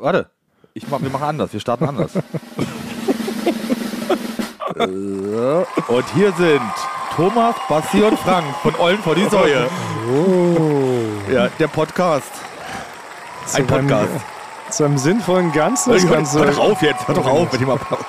warte. Ich mach, wir machen anders. Wir starten anders. Und hier sind Thomas, Basti und Frank von Ollen vor die Säue. Oh. Ja, der Podcast. Ein Podcast. Zu einem sinnvollen Ganzen. Das Hör Ganze. doch auf jetzt. Hör doch auf mit dem Applaus.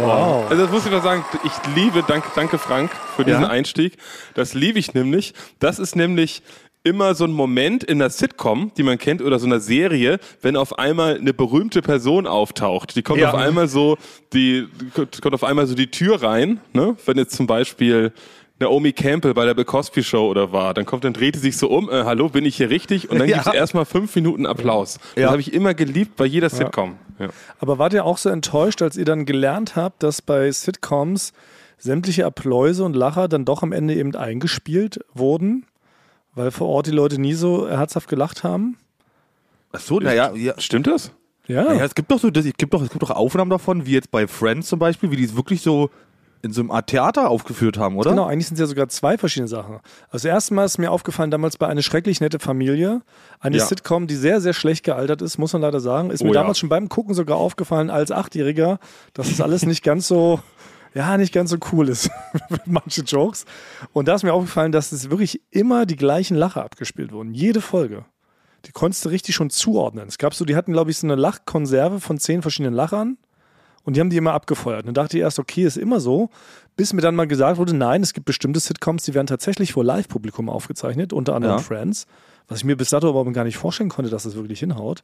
Wow. Also das muss ich noch sagen, ich liebe, danke, danke Frank für diesen Ja? Einstieg. Das liebe ich nämlich. Das ist nämlich immer so ein Moment in einer Sitcom, die man kennt, oder so einer Serie, wenn auf einmal eine berühmte Person auftaucht. Die kommt Ja. auf einmal so, die kommt auf einmal so die Tür rein, ne? Wenn jetzt zum Beispiel Naomi Campbell bei der Bill Cosby Show oder war, dann kommt, dann dreht sie sich so um, äh, hallo, bin ich hier richtig? Und dann Ja. gibt es erstmal fünf Minuten Applaus. Das Ja. habe ich immer geliebt bei jeder Sitcom. Ja. Aber wart ihr auch so enttäuscht, als ihr dann gelernt habt, dass bei Sitcoms sämtliche Appläuse und Lacher dann doch am Ende eben eingespielt wurden? Weil vor Ort die Leute nie so herzhaft gelacht haben? Ach so, naja, ja. Stimmt das? Ja. Naja, es gibt doch so, das, es gibt doch, es gibt doch Aufnahmen davon, wie jetzt bei Friends zum Beispiel, wie die es wirklich so in so einem Art Theater aufgeführt haben, oder? Genau, eigentlich sind es ja sogar zwei verschiedene Sachen. Also erstmal ist mir aufgefallen, damals bei Eine schrecklich nette Familie, eine Ja. Sitcom, die sehr, sehr schlecht gealtert ist, muss man leider sagen. Ist mir Oh ja. damals schon beim Gucken sogar aufgefallen als Achtjähriger, dass es alles nicht ganz so, ja, nicht ganz so cool ist. Manche Jokes. Und da ist mir aufgefallen, dass es wirklich immer die gleichen Lacher abgespielt wurden. Jede Folge. Die konntest du richtig schon zuordnen. Es gab so, die hatten, glaube ich, so eine Lachkonserve von zehn verschiedenen Lachern. Und die haben die immer abgefeuert. Und dann dachte ich erst, okay, ist immer so. Bis mir dann mal gesagt wurde, nein, es gibt bestimmte Sitcoms, die werden tatsächlich vor Live-Publikum aufgezeichnet, unter anderem Ja. Friends. Was ich mir bis dato überhaupt gar nicht vorstellen konnte, dass das wirklich hinhaut.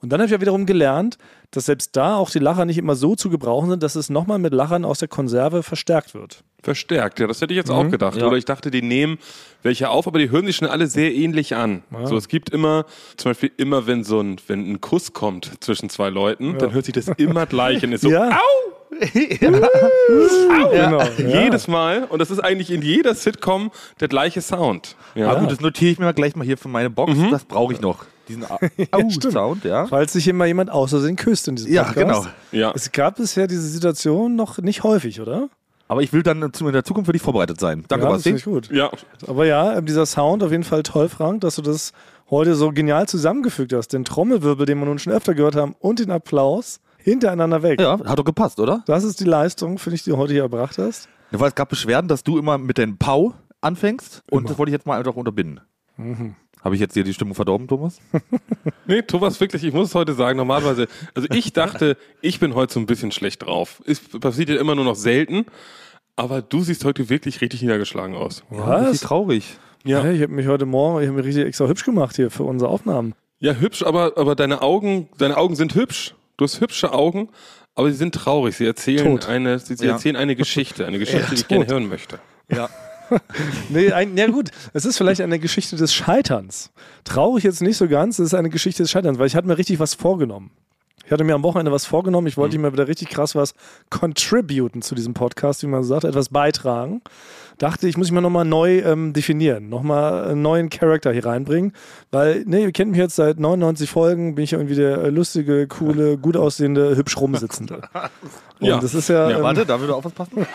Und dann habe ich ja wiederum gelernt, dass selbst da auch die Lacher nicht immer so zu gebrauchen sind, dass es nochmal mit Lachern aus der Konserve verstärkt wird. Verstärkt, ja, das hätte ich jetzt auch gedacht. Ja. Oder ich dachte, die nehmen welche auf, aber die hören sich schon alle sehr ähnlich an. So, es gibt immer, zum Beispiel immer, wenn so ein, wenn ein Kuss kommt zwischen zwei Leuten, dann hört sich das immer gleich an. Ist so, Ja. au! Genau. Ja. Jedes Mal. Und das ist eigentlich in jeder Sitcom der gleiche Sound. Ja. Ah, gut, das notiere ich mir mal gleich mal hier für meine Box. Das brauche ich noch. Diesen Au-Sound, ja. Falls sich immer jemand außer Versehen küsst in diesem Ja, Podcast. genau. Ja. Es gab bisher diese Situation noch nicht häufig, oder? Aber ich will dann in der Zukunft für dich vorbereitet sein. Danke, ja, das Basti. ich gut. ja. Aber ja, ähm, dieser Sound auf jeden Fall toll, Frank, dass du das heute so genial zusammengefügt hast. Den Trommelwirbel, den wir nun schon öfter gehört haben, und den Applaus hintereinander weg. Ja, hat doch gepasst, oder? Das ist die Leistung, finde ich, die du heute hier erbracht hast. Ja, Weil es gab Beschwerden, dass du immer mit den Pau anfängst. Und Immer. das wollte ich jetzt mal einfach unterbinden. Habe ich jetzt dir die Stimmung verdorben, Thomas? Nee, Thomas, wirklich, ich muss es heute sagen, normalerweise, also ich dachte, ich bin heute so ein bisschen schlecht drauf. Es passiert ja immer nur noch selten, aber du siehst heute wirklich richtig niedergeschlagen aus. Richtig traurig. Ja. ich habe mich heute Morgen, ich habe mich richtig extra hübsch gemacht hier für unsere Aufnahmen. Ja, hübsch, aber, aber deine Augen, deine Augen sind hübsch. Du hast hübsche Augen, aber sie sind traurig. Sie erzählen Tot. eine, sie, sie Ja. erzählen eine Geschichte, eine Geschichte, Ja, die ich tot. gerne hören möchte. Ja. Nee, ein, ja gut, es ist vielleicht eine Geschichte des Scheiterns. Traurig jetzt nicht so ganz, es ist eine Geschichte des Scheiterns, weil ich hatte mir richtig was vorgenommen. Ich hatte mir am Wochenende was vorgenommen, ich wollte mir wieder richtig krass was contributen zu diesem Podcast, wie man so sagt, etwas beitragen. Dachte, ich muss mich mal nochmal neu ähm, definieren, nochmal einen neuen Charakter hier reinbringen, weil, ne, ihr kennt mich jetzt seit 99 Folgen, bin ich irgendwie der äh, lustige, coole, gut aussehende, hübsch rumsitzende. Und Ja. das ist ja, ja ähm, warte, da will du auf was passen?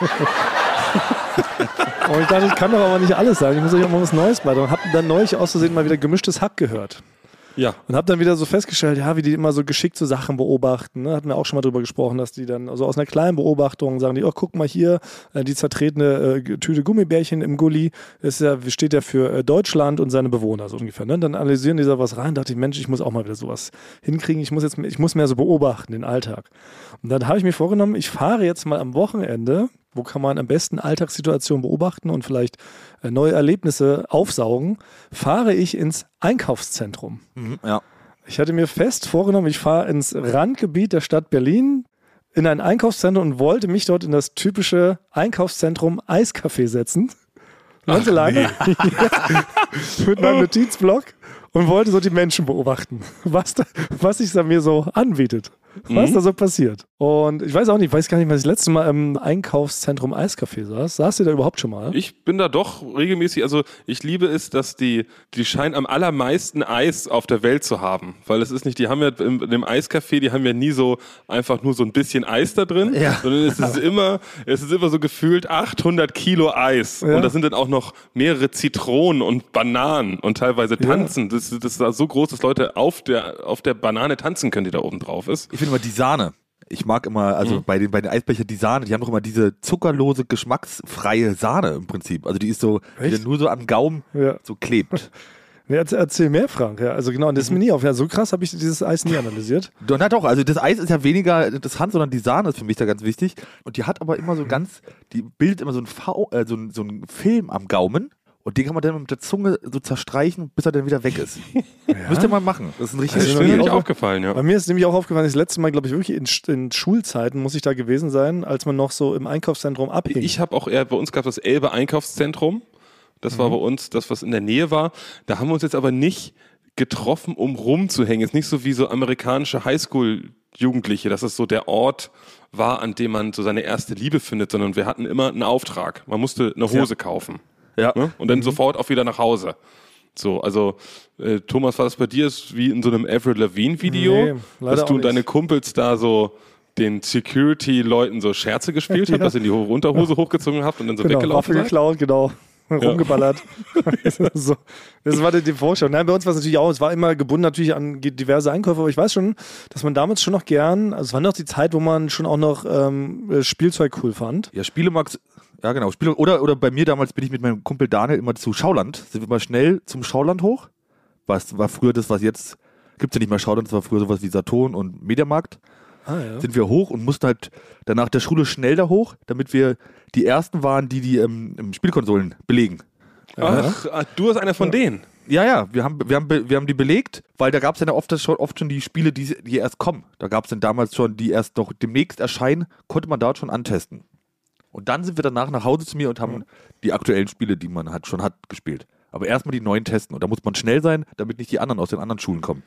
Und ich dachte, ich kann doch aber nicht alles sagen. Ich muss euch auch mal was Neues beitragen. Und hab dann neulich aus Versehen mal wieder gemischtes Hack gehört. Ja. Und habe dann wieder so festgestellt, ja, wie die immer so geschickt so Sachen beobachten. Ne? Hatten wir auch schon mal drüber gesprochen, dass die dann also aus einer kleinen Beobachtung sagen die, oh, guck mal hier, äh, die zertretene äh, Tüte Gummibärchen im Gully, ist ja, steht ja für äh, Deutschland und seine Bewohner, so ungefähr. Ne? Dann analysieren die da was rein, dachte ich, Mensch, ich muss auch mal wieder sowas hinkriegen. Ich muss jetzt, ich muss mehr so beobachten, den Alltag. Und dann habe ich mir vorgenommen, ich fahre jetzt mal am Wochenende, wo kann man am besten Alltagssituationen beobachten und vielleicht neue Erlebnisse aufsaugen, fahre ich ins Einkaufszentrum. Mhm, ja. Ich hatte mir fest vorgenommen, ich fahre ins Randgebiet der Stadt Berlin in ein Einkaufszentrum und wollte mich dort in das typische Einkaufszentrum Eiscafé setzen. Ganz alleine. Mit meinem Notizblock und wollte so die Menschen beobachten, was, da, was sich da mir so anbietet. Was da so passiert. Und ich weiß auch nicht, ich weiß gar nicht, was ich das letzte Mal im Einkaufszentrum Eiscafé saß. Saß ihr da überhaupt schon mal? Ich bin da doch regelmäßig, also ich liebe es, dass die, die scheinen am allermeisten Eis auf der Welt zu haben. Weil es ist nicht, die haben ja im, in dem Eiscafé, die haben ja nie so einfach nur so ein bisschen Eis da drin, Ja. sondern es ist immer, es ist immer so gefühlt 800 Kilo Eis. Ja. Und da sind dann auch noch mehrere Zitronen und Bananen und teilweise tanzen. Das, das ist so groß, dass Leute auf der, auf der Banane tanzen können, die da oben drauf ist. Ich finde immer die Sahne. Ich mag immer, also Mhm. bei den, bei den Eisbechern die Sahne, die haben doch immer diese zuckerlose, geschmacksfreie Sahne im Prinzip. Also die ist so, die nur so am Gaumen Ja. so klebt. Nee, erzähl, mehr, Frank. Ja, also genau, und das ist mir nie auf. Ja, so krass habe ich dieses Eis nie analysiert. Na doch, also das Eis ist ja weniger interessant, sondern die Sahne ist für mich da ganz wichtig. Und die hat aber immer so ganz, die bildet immer so ein, v, äh, so, ein, so ein Film am Gaumen. Und den kann man dann mit der Zunge so zerstreichen, bis er dann wieder weg ist. Müsst ihr mal machen. Das ist ein Das richtiges ist Also mir nie nicht auch- aufgefallen, ja. Bei mir ist nämlich auch aufgefallen, das letzte Mal, glaube ich, wirklich in, in Schulzeiten muss ich da gewesen sein, als man noch so im Einkaufszentrum abhing. Ich habe auch eher, bei uns gab es das Elbe Einkaufszentrum. Das war bei uns das, was in der Nähe war. Da haben wir uns jetzt aber nicht getroffen, um rumzuhängen. Jetzt nicht so wie so amerikanische Highschool-Jugendliche, dass es so der Ort war, an dem man so seine erste Liebe findet, sondern wir hatten immer einen Auftrag. Man musste eine Hose kaufen. Ja. Ne? Und dann sofort auch wieder nach Hause. So, also äh, Thomas, war das bei dir ist wie in so einem Avril Lavigne Video, Nee, dass du und deine. Kumpels da so den Security-Leuten so Scherze gespielt habt, Ja. dass ihr die Ho- Unterhose hochgezogen habt und dann so genau, weggelaufen Waffe geklaut, genau. Rumgeballert. so. Das war die, Vorstellung. Nein, bei uns war es natürlich auch, es war immer gebunden natürlich an diverse Einkäufe, aber ich weiß schon, dass man damals schon noch gern, also es war noch die Zeit, wo man schon auch noch ähm, äh, Spielzeug cool fand. Ja, Spielemax, ja genau. Spiele, oder, oder bei mir damals bin ich mit meinem Kumpel Daniel immer zu Schauland. Sind wir mal schnell zum Schauland hoch. Was war früher das, was jetzt, gibt es ja nicht mehr Schauland, das war früher sowas wie Saturn und Mediamarkt. Ah, ja. Sind wir hoch und mussten halt dann nach der Schule schnell da hoch, damit wir die ersten waren, die die ähm, im Spielkonsolen belegen. Ach, ah, du bist einer von denen. Ja, ja, wir haben, wir haben, be- wir haben die belegt, weil da gab es ja oft, schon, oft schon die Spiele, die, die erst kommen. Da gab es dann damals schon, die erst noch demnächst erscheinen, konnte man dort schon antesten. Und dann sind wir danach nach Hause zu mir und haben die aktuellen Spiele, die man halt schon hat, gespielt. Aber erstmal die neuen testen. Und da muss man schnell sein, damit nicht die anderen aus den anderen Schulen kommen.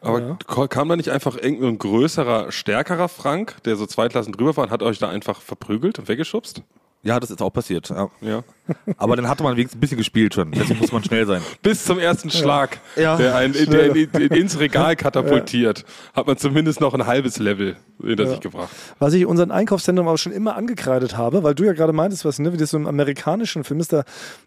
Aber Ja. kam da nicht einfach irgendein größerer, stärkerer Frank, der so zwei Klassen drüber war und hat euch da einfach verprügelt und weggeschubst? Ja, das ist auch passiert. Ja. Ja. Aber dann hatte man wenigstens ein bisschen gespielt schon. Deswegen muss man schnell sein. Bis zum ersten Schlag, Ja. der einen der in, in, ins Regal katapultiert, hat man zumindest noch ein halbes Level hinter sich gebracht. Was ich unseren Einkaufszentrum aber schon immer angekreidet habe, weil du ja gerade meintest, was, ne, wie das so im amerikanischen Film ist, da,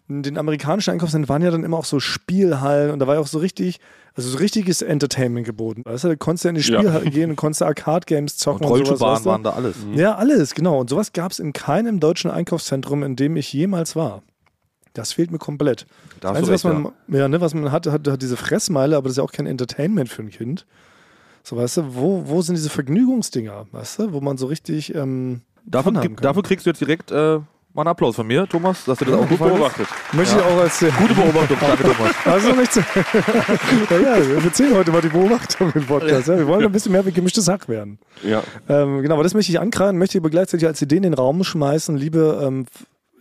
in den amerikanischen Einkaufszentren waren ja dann immer auch so Spielhallen und da war ja auch so richtig, also so richtiges Entertainment geboten. Weißt du, da konntest du in die Ja. Spielhalle gehen und konntest Arcade-Games zocken Und und, sowas. Rollschuhbahnen weißt du? waren da alles. Ja, alles, genau. Und sowas gab es in keinem deutschen Einkaufszentrum, in dem ich jemals war. Das fehlt mir komplett. Da Das Einzige, recht, was man, ja. ne, was man hat, hat, hat diese Fressmeile, aber das ist ja auch kein Entertainment für ein Kind. So, weißt du, wo, wo sind diese Vergnügungsdinger, weißt du, wo man so richtig ähm, Dafür, dafür kriegst du jetzt direkt äh, mal einen Applaus von mir, Thomas, dass du das auch Gut beobachtet. Möchte ich auch als äh, Gute Beobachtung, danke Thomas. Also nicht zu. ja, ja, wir erzählen heute mal die Beobachtung im Podcast. Ja. Wir wollen ein bisschen mehr wie gemischtes Hack werden. Ja. Ähm, genau, aber das möchte ich ankreiden, möchte ich aber gleichzeitig als Idee in den Raum schmeißen, liebe ähm,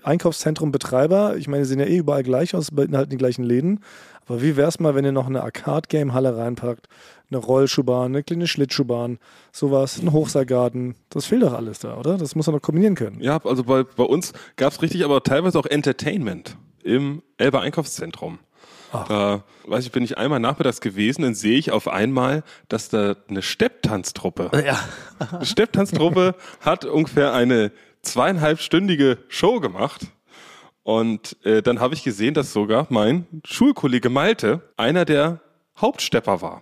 Einkaufszentrum-Betreiber. Ich meine, die sehen ja eh überall gleich aus, beinhalten die gleichen Läden. Aber wie wär's mal, wenn ihr noch eine Arcade-Game-Halle reinpackt, eine Rollschuhbahn, eine kleine Schlittschuhbahn, sowas, ein Hochseilgarten. Das fehlt doch alles da, oder? Das muss man doch kombinieren können. Ja, also bei, bei uns gab es richtig, aber teilweise auch Entertainment im Elber Einkaufszentrum. Da weiß ich, bin ich einmal nachmittags gewesen, dann sehe ich auf einmal, dass da eine Stepptanztruppe, Ja. eine Stepptanztruppe hat ungefähr eine zweieinhalbstündige Show gemacht. Und äh, dann habe ich gesehen, dass sogar mein Schulkollege Malte einer der Hauptstepper war.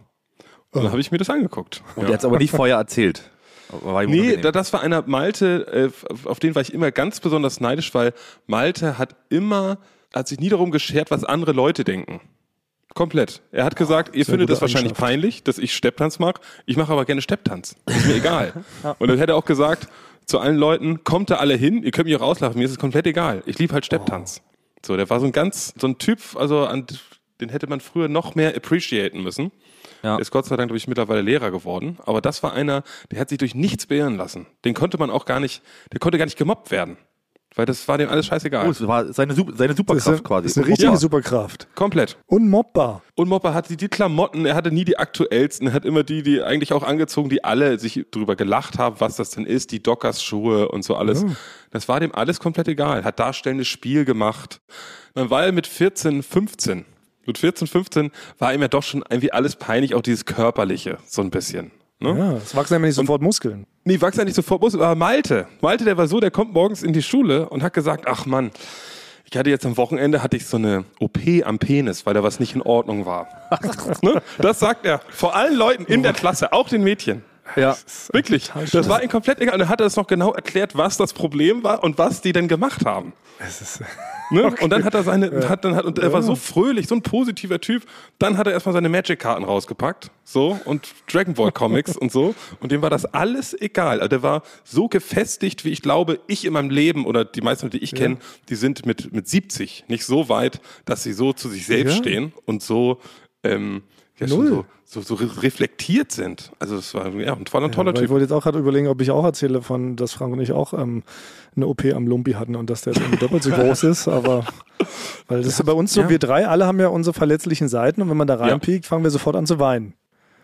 Und dann habe ich mir das angeguckt. Und der hat es aber nicht vorher erzählt. Nee, das war einer Malte, äh, auf den war ich immer ganz besonders neidisch, weil Malte hat immer, hat sich nie darum geschert, was andere Leute denken. Komplett. Er hat gesagt, ihr sehr findet das wahrscheinlich peinlich, dass ich Stepptanz mag. Ich mache aber gerne Stepptanz. Ist mir egal. Und dann hätte er auch gesagt zu allen Leuten, kommt da alle hin, ihr könnt mich auch rauslachen, mir ist es komplett egal. Ich liebe halt Stepptanz. So, der war so ein ganz, so ein Typ, also an, den hätte man früher noch mehr appreciaten müssen. Ja. Ist Gott sei Dank, glaube ich, mittlerweile Lehrer geworden. Aber das war einer, der hat sich durch nichts beirren lassen. Den konnte man auch gar nicht, der konnte gar nicht gemobbt werden. Weil das war dem alles scheißegal. Oh, das war seine, seine Das ist, Superkraft quasi. das ist eine richtige Ja. Superkraft. Komplett. Unmobbar. Und Mopper hatte die Klamotten, er hatte nie die aktuellsten, er hat immer die, die eigentlich auch angezogen, die alle sich drüber gelacht haben, was das denn ist, die Dockers-Schuhe und so alles. Das war dem alles komplett egal. Hat darstellendes Spiel gemacht. Dann war er mit 14, 15. Mit 14, 15 war ihm ja doch schon irgendwie alles peinlich, auch dieses Körperliche, so ein bisschen. Ne? Ja, es wachsen ja nicht sofort Muskeln. Nee, wachs ja nicht sofort Bus, aber Malte. Malte, der war so, der kommt morgens in die Schule und hat gesagt, ach Mann, ich hatte jetzt am Wochenende hatte ich so eine OP am Penis, weil da was nicht in Ordnung war. ne? Das sagt er vor allen Leuten in der Klasse, auch den Mädchen. Ja. Wirklich. total Das schlimm. war ihm komplett egal. Und er hat es noch genau erklärt, was das Problem war und was die denn gemacht haben. Ne? Und dann hat er seine, hat dann hat, und er war so fröhlich, so ein positiver Typ. Dann hat er erstmal seine Magic-Karten rausgepackt, so, und Dragon Ball Comics und so. Und dem war das alles egal. Also der war so gefestigt, wie ich glaube, ich in meinem Leben oder die meisten, die ich kenne, die sind mit, mit 70 nicht so weit, dass sie so zu sich selbst Ja. stehen und so, ähm, ja, Null. so, so, so re- reflektiert sind. Also es war ja, ein toller, toller ich Typ. wollte jetzt auch gerade überlegen, ob ich auch erzähle von, dass Frank und ich auch ähm, eine OP am Lumpi hatten und dass der jetzt irgendwie doppelt so groß ist, aber weil das ist ja bei uns so, Ja. wir drei alle haben ja unsere verletzlichen Seiten und wenn man da reinpiekt, fangen wir sofort an zu weinen.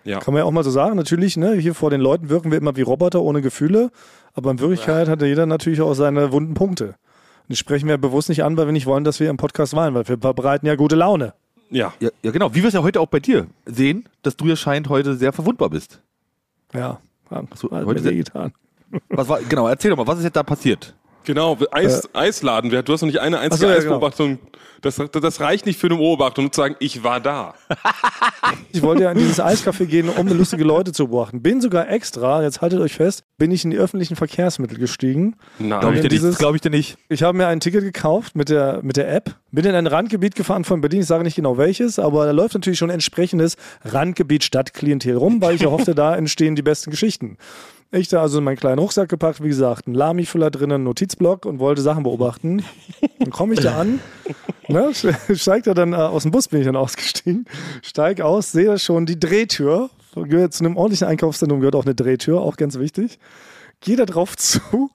Ja. Kann man ja auch mal so sagen, natürlich, ne, hier vor den Leuten wirken wir immer wie Roboter ohne Gefühle, aber in Wirklichkeit hat ja jeder natürlich auch seine wunden Punkte. Und die sprechen wir bewusst nicht an, weil wir nicht wollen, dass wir im Podcast weinen, weil wir verbreiten ja gute Laune. Ja. Ja, ja, genau. Wie wir es ja heute auch bei dir sehen, dass du ja scheint heute sehr verwundbar bist. Ja, so, hat heute sind- getan. Was war, genau, erzähl doch mal, was ist jetzt da passiert? Genau, Eis, Eisladen. Du hast noch nicht eine einzige so, ja, genau. Eisbeobachtung. Das, das reicht nicht für eine Beobachtung, nur zu sagen, ich war da. Ich wollte ja in dieses Eiscafé gehen, um lustige Leute zu beobachten. Bin sogar extra, jetzt haltet euch fest, bin ich in die öffentlichen Verkehrsmittel gestiegen. Nein. Glaube ich, dir nicht, dieses- glaub ich dir nicht. Ich habe mir ein Ticket gekauft mit der, mit der App, bin in ein Randgebiet gefahren von Berlin, ich sage nicht genau welches, aber da läuft natürlich schon entsprechendes Randgebiet Stadtklientel rum, weil ich ja hoffte, da entstehen die besten Geschichten. Ich da also in meinen kleinen Rucksack gepackt, wie gesagt, ein Lami-Füller drinnen, einen Notizblock und wollte Sachen beobachten. Dann komme ich da an, ne, steigt da dann äh, aus dem Bus, bin ich dann ausgestiegen, steig aus, sehe da schon die Drehtür. Gehört zu einem ordentlichen Einkaufszentrum gehört auch eine Drehtür, auch ganz wichtig gehe da drauf zu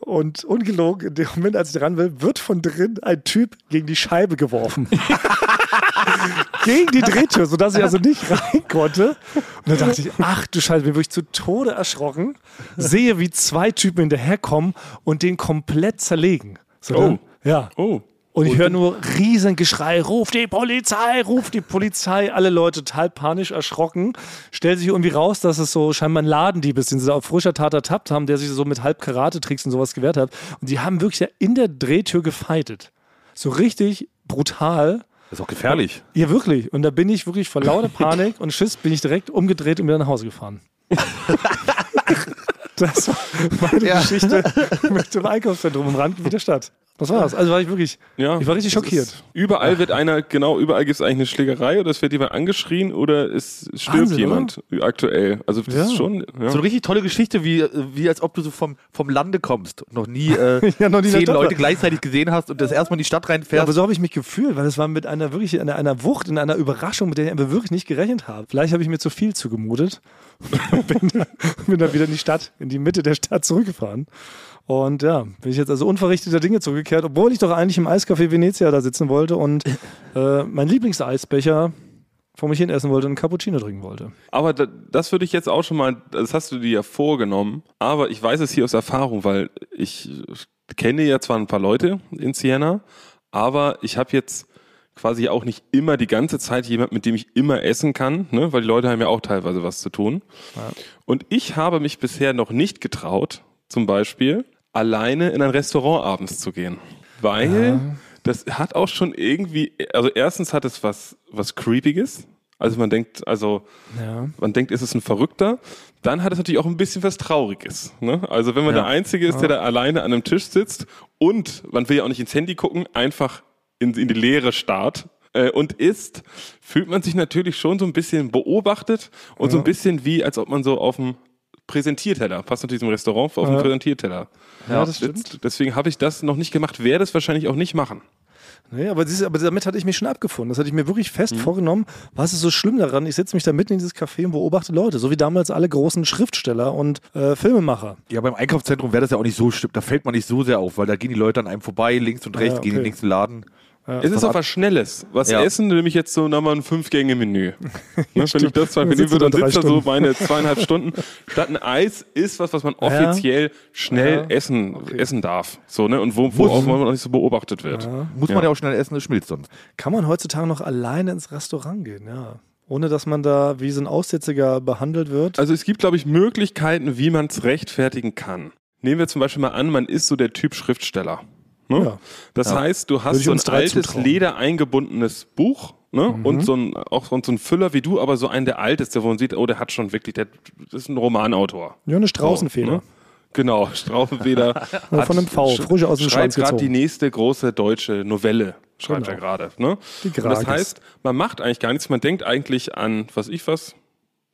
und ungelogen, in dem Moment, als ich dran will, wird von drin ein Typ gegen die Scheibe geworfen. gegen die Drehtür, sodass ich also nicht rein konnte. Und dann dachte ich, ach du Scheiße, bin wirklich zu Tode erschrocken. Sehe, wie zwei Typen hinterherkommen und den komplett zerlegen. So, Oh. dann- Ja. Oh. Und ich höre nur riesen Geschrei, ruf die Polizei, ruf die Polizei. Alle Leute total panisch erschrocken. Stellt sich irgendwie raus, dass es so scheinbar ein Ladendieb ist, den sie da auf frischer Tat ertappt haben, der sich so mit halb Karate-Tricks und sowas gewehrt hat. Und die haben wirklich ja in der Drehtür gefeitet. So richtig brutal. Das ist auch gefährlich. Ja, wirklich. Und da bin ich wirklich vor lauter Panik und Schiss bin ich direkt umgedreht und wieder nach Hause gefahren. das war meine Ja. Geschichte mit dem Einkaufszentrum im Randgebiet der Stadt. Das war's. Also war ich wirklich, Ja, ich war richtig schockiert. Ist, überall wird einer, genau, überall gibt es eigentlich eine Schlägerei oder es wird jemand angeschrien oder es stirbt Wahnsinn, jemand aktuell. Also das Ja. ist schon. Ja. So eine richtig tolle Geschichte, wie, wie als ob du so vom, vom Lande kommst und noch nie, äh, Ja, noch nie zehn Leute gleichzeitig gesehen hast und das erstmal in die Stadt Ja, reinfährst. aber so habe ich mich gefühlt, weil es war mit einer wirklich einer, einer Wucht, in einer Überraschung, mit der ich einfach wirklich nicht gerechnet habe. Vielleicht habe ich mir zu viel zugemutet. bin, bin dann wieder in die Stadt, in die Mitte der Stadt zurückgefahren. Und ja, bin ich jetzt also unverrichteter Dinge zurückgekehrt, obwohl ich doch eigentlich im Eiscafé Venezia da sitzen wollte und äh, mein Lieblingseisbecher vor mich hin essen wollte und einen Cappuccino trinken wollte. Aber da, das würde ich jetzt auch schon mal, das hast du dir ja vorgenommen, aber ich weiß es hier aus Erfahrung, weil ich kenne ja zwar ein paar Leute in Siena, aber ich habe jetzt quasi auch nicht immer die ganze Zeit jemand, mit dem ich immer essen kann, ne? weil die Leute haben ja auch teilweise was zu tun. Und ich habe mich bisher noch nicht getraut, zum Beispiel alleine in ein Restaurant abends zu gehen, weil das hat auch schon irgendwie, also erstens hat es was, was Creepiges. Also man denkt, also Ja. man denkt, ist es ein Verrückter, dann hat es natürlich auch ein bisschen was Trauriges. Ne? Also wenn man Ja. der Einzige ist, der da alleine an einem Tisch sitzt und man will ja auch nicht ins Handy gucken, einfach in, in die Leere starrt äh, und isst, fühlt man sich natürlich schon so ein bisschen beobachtet und so ein bisschen wie, als ob man so auf dem Präsentierteller, passt natürlich zum Restaurant, auf dem Ja. Präsentierteller. Ja, das stimmt. Deswegen habe ich das noch nicht gemacht, werde es wahrscheinlich auch nicht machen. Nee, aber, du, aber damit hatte ich mich schon abgefunden. Das hatte ich mir wirklich Mhm. fest vorgenommen. Was ist so schlimm daran? Ich setze mich da mitten in dieses Café und beobachte Leute, so wie damals alle großen Schriftsteller und äh, Filmemacher. Ja, beim Einkaufszentrum wäre das ja auch nicht so schlimm. Da fällt man nicht so sehr auf, weil da gehen die Leute an einem vorbei, links und rechts, ja, gehen in den okay. nächsten Laden. Es ist auch was Schnelles. Was Ja. essen, nämlich jetzt so nochmal ein Fünf-Gänge-Menü. ne, wenn ich das sitzt du würde, dann da sitzt er so meine zweieinhalb Stunden. Statt ein Eis ist was, was man offiziell schnell Ja. essen, essen darf. So, ne? Und wo, wo auch man noch nicht so beobachtet wird. Muss man ja auch schnell essen, es schmilzt sonst. Kann man heutzutage noch alleine ins Restaurant gehen, ja. Ohne dass man da wie so ein Aussätziger behandelt wird. Also es gibt, glaube ich, Möglichkeiten, wie man es rechtfertigen kann. Nehmen wir zum Beispiel mal an, man ist so der Typ Schriftsteller. Ne? Ja. Das heißt, du hast so ein altes, zutrauen. leder eingebundenes Buch ne? und so ein, auch so ein Füller wie du, aber so einen, der alt ist, der wo man sieht, oh, der hat schon wirklich, der das ist ein Romanautor. Ja, eine Straußenfeder. So, ne? Genau, Straußenfeder. Von einem V, sch- frisch aus dem Schreibt gerade die nächste große deutsche Novelle, schreibt Genau. er gerade. Ne? Die Und das heißt, man macht eigentlich gar nichts, man denkt eigentlich an, was ich was,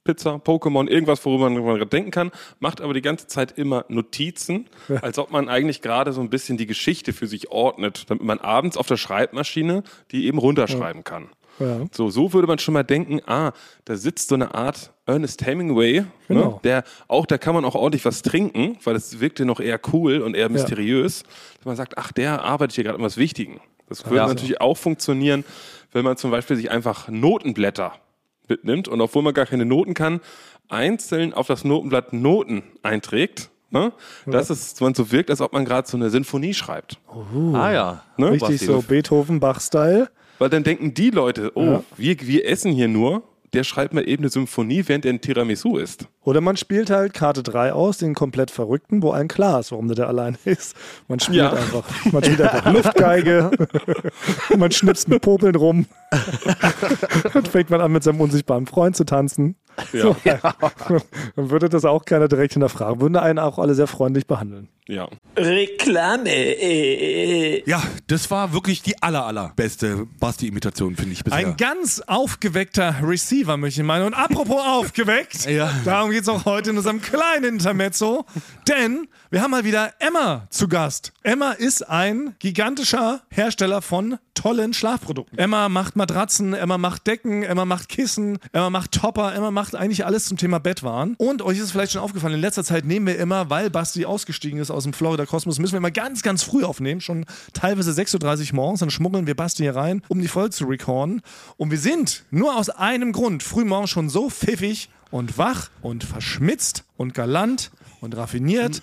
Pizza, Pokémon, irgendwas, worüber man gerade denken kann, macht aber die ganze Zeit immer Notizen, als ob man eigentlich gerade so ein bisschen die Geschichte für sich ordnet, damit man abends auf der Schreibmaschine die eben runterschreiben kann. Ja. So, so würde man schon mal denken, ah, da sitzt so eine Art Ernest Hemingway, Genau. ne, der auch, da kann man auch ordentlich was trinken, weil das wirkte noch eher cool und eher mysteriös. Dass man sagt, ach, der arbeitet hier gerade an was Wichtigen. Das würde Ja. natürlich auch funktionieren, wenn man zum Beispiel sich einfach Notenblätter mitnimmt und obwohl man gar keine Noten kann, einzeln auf das Notenblatt Noten einträgt. Ne? Dass es man so wirkt, als ob man gerade so eine Sinfonie schreibt. Ah ja. Ne? Richtig so das- Beethoven-Bach-Style. Weil dann denken die Leute, oh, Ja. wir, wir essen hier nur, der schreibt mal eben eine Symphonie, während er ein Tiramisu isst. Oder man spielt halt Karte 3 aus, den komplett Verrückten, wo allen klar ist, warum der da alleine ist. Man spielt Ja. einfach, man spielt einfach Luftgeige, man schnipst mit Popeln rum. Dann fängt man an, mit seinem unsichtbaren Freund zu tanzen. Ja. Dann würde das auch keiner direkt hinterfragen. Würden einen auch alle sehr freundlich behandeln. Ja. Reklame. Äh, Ja, das war wirklich die aller, allerbeste Basti-Imitation, finde ich bisher. Ein ganz aufgeweckter Receiver, möchte ich meinen. Und apropos aufgeweckt, Ja. darum geht es auch heute in unserem kleinen Intermezzo. Denn wir haben mal wieder Emma zu Gast. Emma ist ein gigantischer Hersteller von tollen Schlafprodukten. Emma macht Matratzen, Emma macht Decken, Emma macht Kissen, Emma macht Topper, Emma macht eigentlich alles zum Thema Bettwaren. Und euch ist es vielleicht schon aufgefallen, in letzter Zeit nehmen wir immer, weil Basti ausgestiegen ist aus dem Florida Kosmos, müssen wir immer ganz, ganz früh aufnehmen, schon teilweise 6.30 Uhr morgens, dann schmuggeln wir Basti hier rein, um die Folge zu recorden. Und wir sind nur aus einem Grund frühmorgens schon so pfiffig und wach und verschmitzt und galant und raffiniert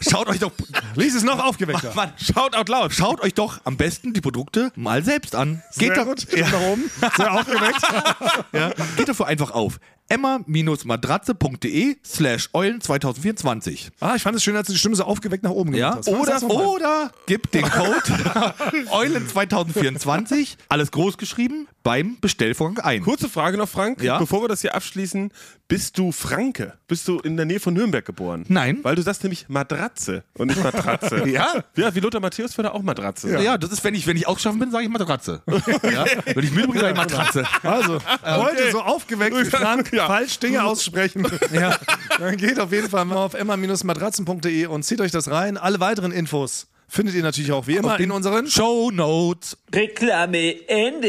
Schaut euch doch. lies es noch aufgeweckter. Mann, schaut out loud. Schaut euch doch am besten die Produkte mal selbst an. Geht Sehr doch, gut. Ja, Nach oben. Sehr aufgeweckt. ja, geht dafür einfach auf emma-matratze.de slash eulen 2024. Ah, ich fand es schön, als du die Stimme so aufgeweckt nach oben Ja? gemacht hast. Oder, oder gib den Code Eulen 2024, alles groß geschrieben, beim Bestellvorgang ein. Kurze Frage noch, Frank, Ja? bevor wir das hier abschließen. Bist du Franke? Bist du in der Nähe von Nürnberg geboren? Nein. Weil du sagst nämlich Matratze und nicht Matratze. Ja? Ja, wie Lothar Matthäus würde auch Matratze sagen. Ja, das ist, wenn ich, wenn ich ausgeschaffen bin, sage ich Matratze. ja? Wenn ich müde bin, sage ich Matratze. Also, heute so aufgeweckt Frank Ja. falsch Dinge aussprechen. ja. Dann geht auf jeden Fall mal auf emma-matratzen.de und zieht euch das rein. Alle weiteren Infos findet ihr natürlich auch wie immer in unseren Show Notes. Reklame Ende.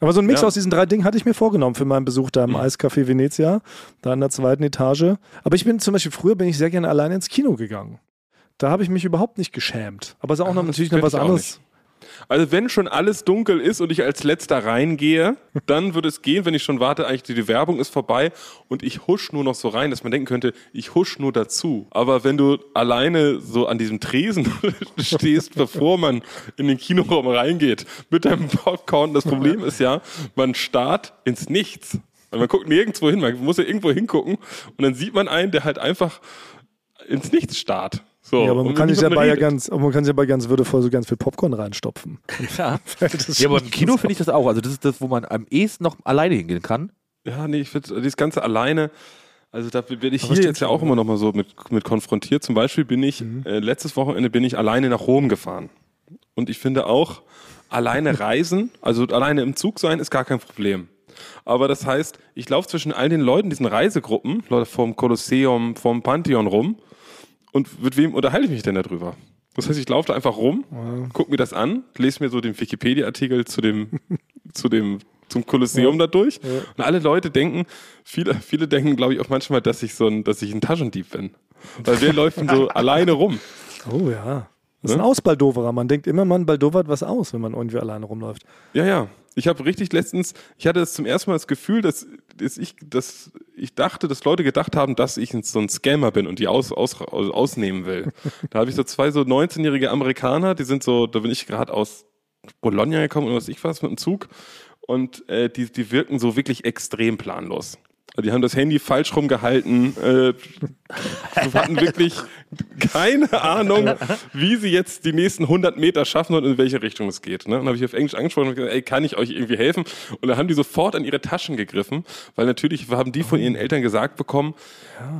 Aber so ein Mix Ja. aus diesen drei Dingen hatte ich mir vorgenommen für meinen Besuch da im Eiscafé Venezia, da in der zweiten Etage. Aber ich bin zum Beispiel, früher bin ich sehr gerne alleine ins Kino gegangen. Da habe ich mich überhaupt nicht geschämt. Aber es ist auch noch, natürlich noch was anderes. Also wenn schon alles dunkel ist und ich als letzter reingehe, dann würde es gehen, wenn ich schon warte, eigentlich die, Werbung ist vorbei und ich husch nur noch so rein, dass man denken könnte, ich husch nur dazu. Aber wenn du alleine so an diesem Tresen stehst, bevor man in den Kinoraum reingeht, mit deinem Popcorn, das Problem ist ja, man starrt ins Nichts. Man guckt nirgendwo hin, man muss ja irgendwo hingucken und dann sieht man einen, der halt einfach ins Nichts starrt. So, Ja, aber man kann sich dabei ja ganz, aber man kann sich dabei ganz würdevoll so ganz viel Popcorn reinstopfen. Ja. Das ja, aber im Kino finde ich das auch. Also das ist das, wo man am ehesten noch alleine hingehen kann. Ja, nee, ich finde dieses Ganze alleine, also da werde ich Aber hier jetzt ja auch immer noch mal so mit, mit konfrontiert. Zum Beispiel bin ich, äh, letztes Wochenende bin ich alleine nach Rom gefahren. Und ich finde auch, alleine reisen, also alleine im Zug sein, ist gar kein Problem. Aber das heißt, ich laufe zwischen all den Leuten, diesen Reisegruppen, Leute vom Kolosseum, vom Pantheon rum, und mit wem unterhalte ich mich denn darüber? Das heißt, ich laufe da einfach rum, gucke mir das an, lese mir so den Wikipedia-Artikel zu dem, zu dem, zum Kolosseum da durch. Und alle Leute denken, viele, viele denken, glaube ich, auch manchmal, dass ich so ein, dass ich ein Taschendieb bin. Weil wir laufen so alleine rum. Oh ja. Das ist Ne? ein Ausbaldoverer. Man denkt immer, man baldovert was aus, wenn man irgendwie alleine rumläuft. Ja, ja. Ich habe richtig letztens, ich hatte das zum ersten Mal das Gefühl, dass, dass ich, dass ich dachte, dass Leute gedacht haben, dass ich so ein Scammer bin und die aus, aus, aus, ausnehmen will. da habe ich so zwei so 19-jährige Amerikaner, die sind so, da bin ich gerade aus Bologna gekommen und was ich was mit dem Zug und äh, die, die wirken so wirklich extrem planlos. Die haben das Handy falsch rumgehalten, äh, hatten wirklich keine Ahnung, wie sie jetzt die nächsten 100 Meter schaffen und in welche Richtung es geht. Ne? Und dann habe ich auf Englisch angesprochen und gesagt, ey, kann ich euch irgendwie helfen? Und dann haben die sofort an ihre Taschen gegriffen, weil natürlich haben die von ihren Eltern gesagt bekommen,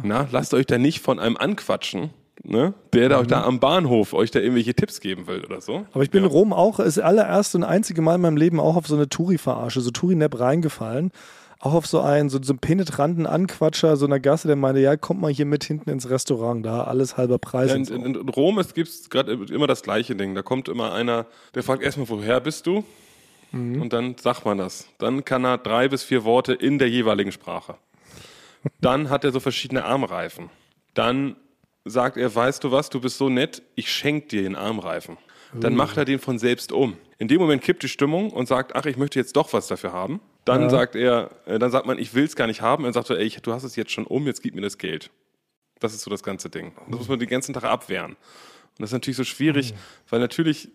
na, lasst euch da nicht von einem anquatschen, ne? der da euch da am Bahnhof euch da irgendwelche Tipps geben will oder so. Aber ich bin in Rom auch das allererste und einzige Mal in meinem Leben auch auf so eine Touri-Verarsche, so Touri-Nap reingefallen. Auch auf so einen, so, so einen penetranten Anquatscher, so einer Gasse, der meinte, ja, kommt mal hier mit hinten ins Restaurant, da alles halber Preis. Ja, in, so. in, in Rom gibt es gerade immer das gleiche Ding. Da kommt immer einer, der fragt erstmal, woher bist du? Und dann sagt man das. Dann kann er drei bis vier Worte in der jeweiligen Sprache. Dann hat er so verschiedene Armreifen. Dann sagt er, weißt du was, du bist so nett, ich schenk dir den Armreifen. Dann macht er den von selbst um. In dem Moment kippt die Stimmung und sagt, ach, ich möchte jetzt doch was dafür haben. Dann sagt er, äh, dann sagt man, ich will es gar nicht haben. Und dann sagt er, ey, ich- du hast es jetzt schon um, jetzt gib mir das Geld. Das ist so das ganze Ding. Das muss man den ganzen Tag abwehren. Und das ist natürlich so schwierig, weil natürlich,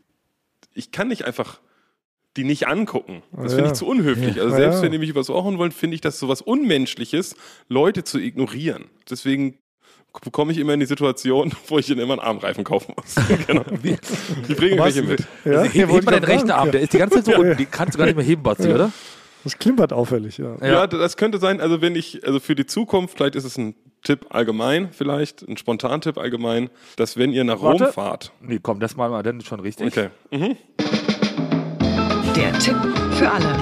ich kann nicht einfach die nicht angucken. Das Ja. finde ich zu unhöflich. Also Ja, selbst ja. wenn die mich übers Ohr hauen wollen, finde ich das sowas Unmenschliches, Leute zu ignorieren. Deswegen komme ich immer in die Situation, wo ich ihnen immer einen Armreifen kaufen muss. genau. Die bringen Was? welche mit. Ja, Heb, ja, heb wollte mal den grad rechten. Arm, der ist die ganze Zeit so unten. Die kannst du gar nicht mehr heben, Basti, oder? Das klimpert auffällig, ja. Ja. das könnte sein. Also wenn ich, also für die Zukunft, vielleicht ist es ein Tipp allgemein, vielleicht ein Spontantipp allgemein, dass wenn ihr nach Warte. Rom fahrt, Nee, komm, das mal, mal dann ist schon richtig. okay, mhm. Der Tipp für alle.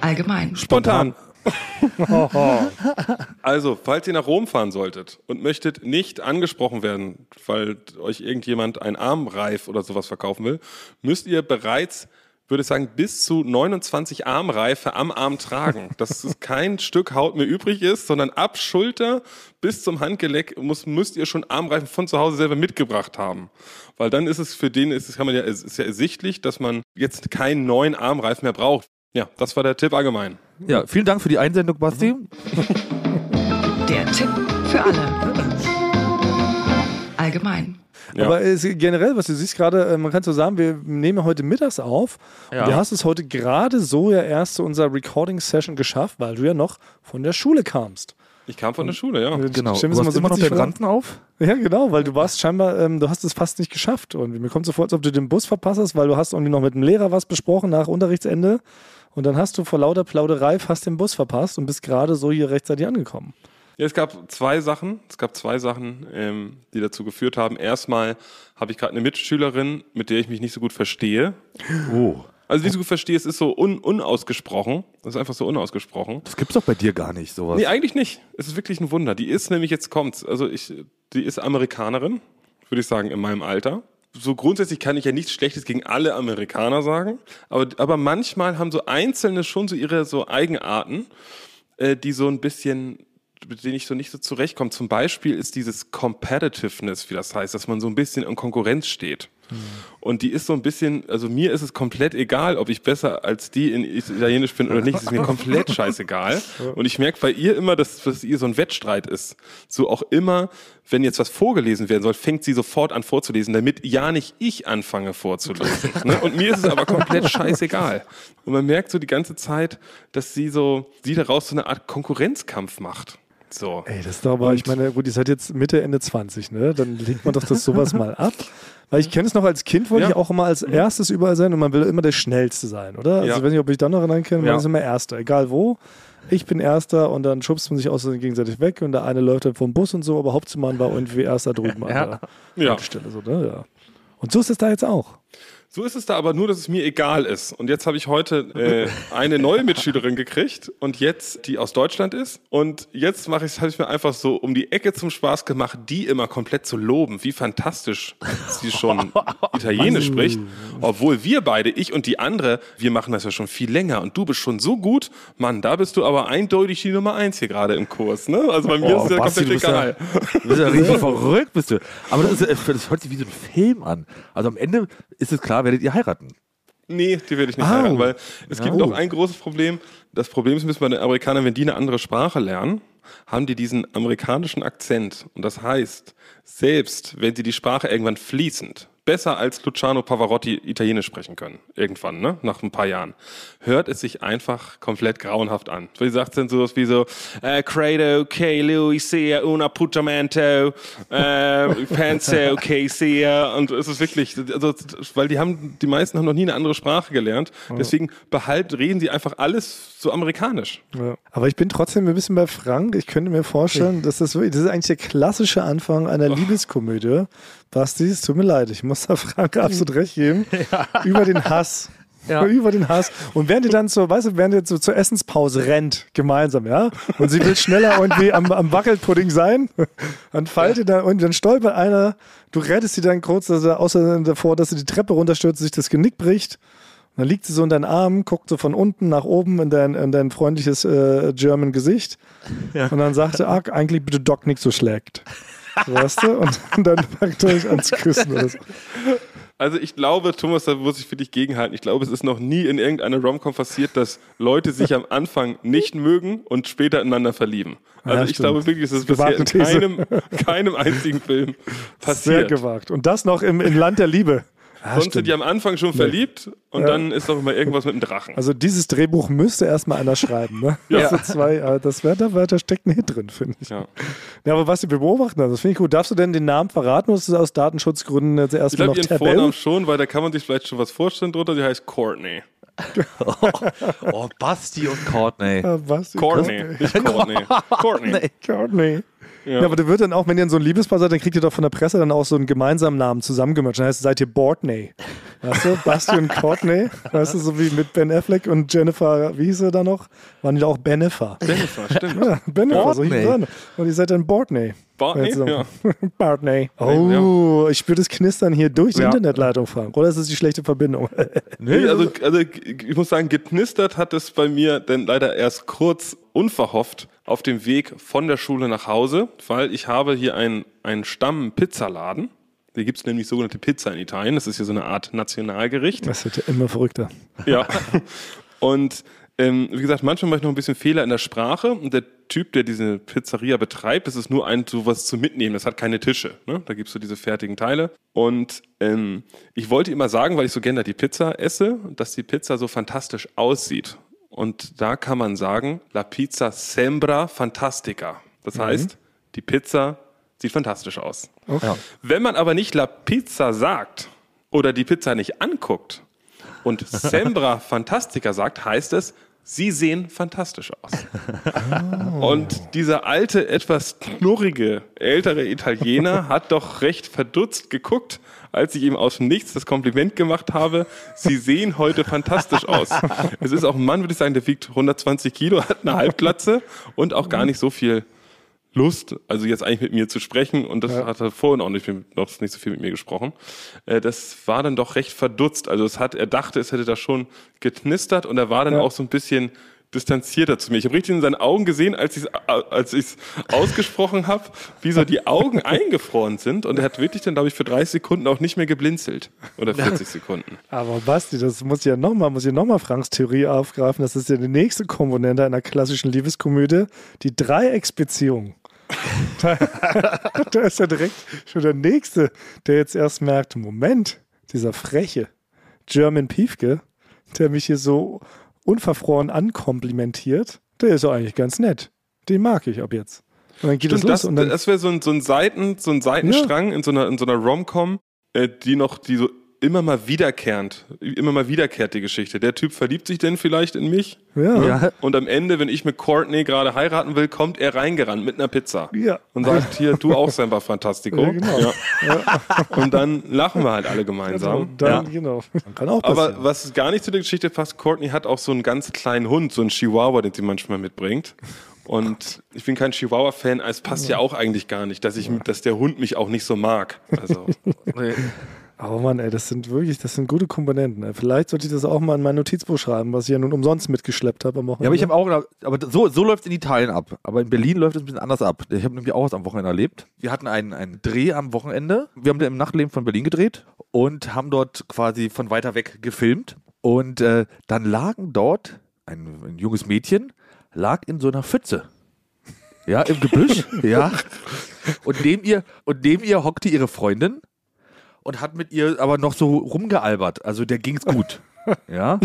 Allgemein. spontan. Also, falls ihr nach Rom fahren solltet und möchtet nicht angesprochen werden, weil euch irgendjemand einen Armreif oder sowas verkaufen will, müsst ihr bereits, würde sagen, bis zu 29 Armreife am Arm tragen. Dass es kein Stück Haut mehr übrig ist, sondern ab Schulter bis zum Handgelenk muss, müsst ihr schon Armreifen von zu Hause selber mitgebracht haben. Weil dann ist es für den, ist es, kann man ja, es ist ja ersichtlich, dass man jetzt keinen neuen Armreifen mehr braucht. Ja, das war der Tipp allgemein. Ja, vielen Dank für die Einsendung, Basti. Der Tipp für alle. Allgemein. Ja. Aber es, generell, was du siehst gerade, äh, man kann so sagen, wir nehmen ja heute mittags auf. Ja. Und du hast es heute gerade so ja erst zu unserer Recording-Session geschafft, weil du ja noch von der Schule kamst. Ich kam von der Schule, ja. Genau. Mir Du hast so immer noch den vor. Ranzen auf? Ja, genau, weil du warst scheinbar, ähm, du hast es fast nicht geschafft. Und mir kommt so vor, als ob du den Bus verpasst hast, weil du hast irgendwie noch mit dem Lehrer was besprochen nach Unterrichtsende. Und dann hast du vor lauter Plauderei fast den Bus verpasst und bist gerade so hier rechtzeitig angekommen. Ja, es gab zwei Sachen. Es gab zwei Sachen, ähm, die dazu geführt haben. Erstmal habe ich gerade eine Mitschülerin, mit der ich mich nicht so gut verstehe. Oh. Also nicht so gut verstehe, es ist so un unausgesprochen. Das ist einfach so unausgesprochen. Das gibt's doch bei dir gar nicht, sowas. Nee, eigentlich nicht. Es ist wirklich ein Wunder. Die ist nämlich, jetzt kommt's, also ich, die ist Amerikanerin, würde ich sagen, in meinem Alter. So grundsätzlich kann ich ja nichts Schlechtes gegen alle Amerikaner sagen, aber, aber manchmal haben so Einzelne schon so ihre so Eigenarten, äh, die so ein bisschen, mit denen ich so nicht so zurechtkomme. Zum Beispiel ist dieses Competitiveness, wie das heißt, dass man so ein bisschen in Konkurrenz steht. Und die ist so ein bisschen, also mir ist es komplett egal, ob ich besser als die in Italienisch bin oder nicht. Es ist mir komplett scheißegal. Und ich merke bei ihr immer, dass dass ihr so ein Wettstreit ist. So auch immer, wenn jetzt was vorgelesen werden soll, fängt sie sofort an vorzulesen, damit ja nicht ich anfange vorzulesen. ne? Und mir ist es aber komplett scheißegal. Und man merkt so die ganze Zeit, dass sie so, sie daraus so eine Art Konkurrenzkampf macht. So. Ey, das ist doch aber, ich meine, gut, ihr seid jetzt Mitte, Ende 20, ne? Dann legt man doch das sowas mal ab. Weil ich kenne es noch als Kind, wollte Ja. ich auch immer als erstes überall sein und man will immer der Schnellste sein, oder? Also Ja. ich weiß nicht, ob ich dann noch erinnern kann, man Ja. ist immer Erster, egal wo. Ich bin Erster und dann schubst man sich aus gegenseitig weg und der eine läuft dann vom Bus und so, aber Hauptmann war irgendwie Erster drüben an der. Haltestelle. So, ne? ja. Und so ist es da jetzt auch. So ist es da aber nur, dass es mir egal ist. Und jetzt habe ich heute äh, eine neue Mitschülerin gekriegt und jetzt, die aus Deutschland ist. Und jetzt mache ich, habe ich mir einfach so um die Ecke zum Spaß gemacht, die immer komplett zu loben, wie fantastisch sie schon Italienisch spricht. Obwohl wir beide, ich und die andere, wir machen das ja schon viel länger. Und du bist schon so gut, Mann, da bist du aber eindeutig die Nummer eins hier gerade im Kurs. Ne? Also bei mir Oh, ist es ja Basti, komplett du bist ja- egal. Du bist ja richtig verrückt, bist du. Aber das, ist, das hört sich wie so ein Film an. Also am Ende ist es klar, werdet ihr heiraten. Nee, die werde ich nicht Au. heiraten, weil es gibt Au. noch ein großes Problem. Das Problem ist bisschen bei den Amerikanern, wenn die eine andere Sprache lernen, haben die diesen amerikanischen Akzent. Und das heißt, selbst wenn sie die Sprache irgendwann fließend, besser als Luciano Pavarotti Italienisch sprechen können, irgendwann, ne, nach ein paar Jahren, hört es sich einfach komplett grauenhaft an. Sie sagt dann sowas wie so, äh, Credo, che lui sia un appuntamento, äh, penso che sia, und es ist wirklich, also, weil die haben, die meisten haben noch nie eine andere Sprache gelernt, deswegen behalten, reden sie einfach alles so amerikanisch. Ja. Aber ich bin trotzdem ein bisschen bei Frank. Ich könnte mir vorstellen, dass das wirklich, das ist eigentlich der klassische Anfang einer Liebeskomödie. Basti, es tut mir leid, ich muss da Frank absolut recht geben. Über den Hass. Über den Hass. Und während ihr dann so, weißt du, während ihr so zur Essenspause rennt, gemeinsam, ja, und sie will schneller irgendwie am, am Wackelpudding sein, dann fallt ihr da und dann stolpert einer, du rettest sie dann kurz also außer davor, dass sie die Treppe runterstürzt, sich das Genick bricht. Und dann liegt sie so in deinen Armen, guckt so von unten nach oben in dein, in dein freundliches äh, German Gesicht. Und dann sagt sie, ah, eigentlich bitte Doc nicht so schlägt. Weißt du? Und, dann packt ihr euch ans Küssen oder so. Also ich glaube, Thomas, da muss ich für dich gegenhalten. Ich glaube, es ist noch nie in irgendeiner Romcom passiert, dass Leute sich am Anfang nicht mögen und später ineinander verlieben. Also Ja, ich glaube wirklich, das ist bisher in keinem, keinem einzigen Film Sehr passiert. gewagt. Und das noch im, im Land der Liebe. Ja, Sonst stimmt. sind die am Anfang schon verliebt und Ja. dann ist doch immer irgendwas mit dem Drachen. Also dieses Drehbuch müsste erstmal einer schreiben. Ne? Ja. Also zwei, äh, das wäre da, da steckt ein Hit drin, finde ich. ja. Ja, aber was die beobachten, das finde ich gut. Darfst du denn den Namen verraten oder ist das aus Datenschutzgründen jetzt Ich erstmal glaube, noch ihren Tabelle? Vornamen schon, weil da kann man sich vielleicht schon was vorstellen drunter. Sie heißt Courtney. Oh, Basti und Courtney. Ja, was? Courtney, nicht Courtney. Courtney. Courtney. Ja. aber der wird dann auch, wenn ihr so ein Liebespaar seid, dann kriegt ihr doch von der Presse dann auch so einen gemeinsamen Namen zusammengemischt. Dann heißt es, seid ihr Bortney. Weißt du, Basti und Courtney. Weißt du, so wie mit Ben Affleck und Jennifer, wie hieß sie da noch? Waren die da auch Benefer. Jennifer, stimmt. Ja, Benefer, so hieß dann. Und ihr seid dann Bortney. Bartney? Ja. Bartney. Oh, ich spüre das Knistern hier durch die Ja. Internetleitung, Frank. Oder ist es die schlechte Verbindung? Nee, also, also ich muss sagen, geknistert hat es bei mir denn leider erst kurz unverhofft auf dem Weg von der Schule nach Hause, weil ich habe hier einen, einen Stamm-Pizzaladen. Hier gibt es nämlich sogenannte Pizza in Italien. Das ist hier so eine Art Nationalgericht. Das wird ja immer verrückter. Ja. Und ähm, wie gesagt, manchmal mache ich noch ein bisschen Fehler in der Sprache. Und der Typ, der diese Pizzeria betreibt, das ist nur ein sowas zu mitnehmen. Das hat keine Tische. Ne? Da gibst du diese fertigen Teile. Und ähm, ich wollte immer sagen, weil ich so gerne die Pizza esse, dass die Pizza so fantastisch aussieht. Und da kann man sagen, la pizza sembra fantastica. Das heißt, die Pizza sieht fantastisch aus. Ja. Wenn man aber nicht La Pizza sagt oder die Pizza nicht anguckt und Sembra Fantastica sagt, heißt es, sie sehen fantastisch aus. Und dieser alte, etwas knurrige, ältere Italiener hat doch recht verdutzt geguckt, als ich ihm aus dem Nichts das Kompliment gemacht habe, sie sehen heute fantastisch aus. Es ist auch ein Mann, würde ich sagen, der wiegt 120 Kilo, hat eine Halbglatze und auch gar nicht so viel Lust, also jetzt eigentlich mit mir zu sprechen und das hat er vorhin auch nicht, noch nicht so viel mit mir gesprochen. Äh, das war dann doch recht verdutzt. Also es hat, er dachte, es hätte da schon geknistert und er war dann Ja. auch so ein bisschen distanzierter zu mir. Ich habe richtig in seinen Augen gesehen, als ich es als ich's ausgesprochen habe, wie so die Augen eingefroren sind. Und er hat wirklich dann, glaube ich, für 30 Sekunden auch nicht mehr geblinzelt. Oder 40 Sekunden. Aber Basti, das muss ja nochmal, muss ja nochmal Franks Theorie aufgreifen. Das ist ja die nächste Komponente einer klassischen Liebeskomödie, die Dreiecksbeziehung. Da, da ist ja direkt schon der Nächste, der jetzt erst merkt, Moment, dieser freche German Piefke, der mich hier so unverfroren ankomplimentiert, der ist doch eigentlich ganz nett. Den mag ich ab jetzt. Und dann geht Stimmt, es los das, und dann das wäre so ein, so ein Seiten, so ein Seitenstrang in so einer, in so einer Rom-Com, äh, die noch, die so immer mal wiederkehrend, immer mal wiederkehrt die Geschichte. Der Typ verliebt sich denn vielleicht in mich? ja, Ja, Und am Ende, wenn ich mit Courtney gerade heiraten will, kommt er reingerannt mit einer Pizza. Ja. Und sagt, hier, du auch Semper Fantastico. Ja, genau. Ja. Und dann lachen wir halt alle gemeinsam. Also, dann, genau. Kann auch Aber was gar nicht zu der Geschichte passt, Courtney hat auch so einen ganz kleinen Hund, so einen Chihuahua, den sie manchmal mitbringt. Und ich bin kein Chihuahua-Fan, es passt ja auch eigentlich gar nicht, dass, ich, dass der Hund mich auch nicht so mag. Also, nee. Aber Mann, ey, das sind wirklich, das sind gute Komponenten. Vielleicht sollte ich das auch mal in mein Notizbuch schreiben, was ich ja nun umsonst mitgeschleppt habe am Wochenende. Ja, aber ich habe auch, aber so, so läuft es in Italien ab. Aber in Berlin läuft es ein bisschen anders ab. Ich habe nämlich auch was am Wochenende erlebt. Wir hatten einen, einen Dreh am Wochenende. Wir haben den im Nachtleben von Berlin gedreht und haben dort quasi von weiter weg gefilmt. Und äh, dann lagen dort ein, ein junges Mädchen, lag in so einer Pfütze. Ja, im Gebüsch. ja. Und neben ihr, und neben ihr hockte ihre Freundin und hat mit ihr aber noch so rumgealbert. Also der ging's gut. Ja,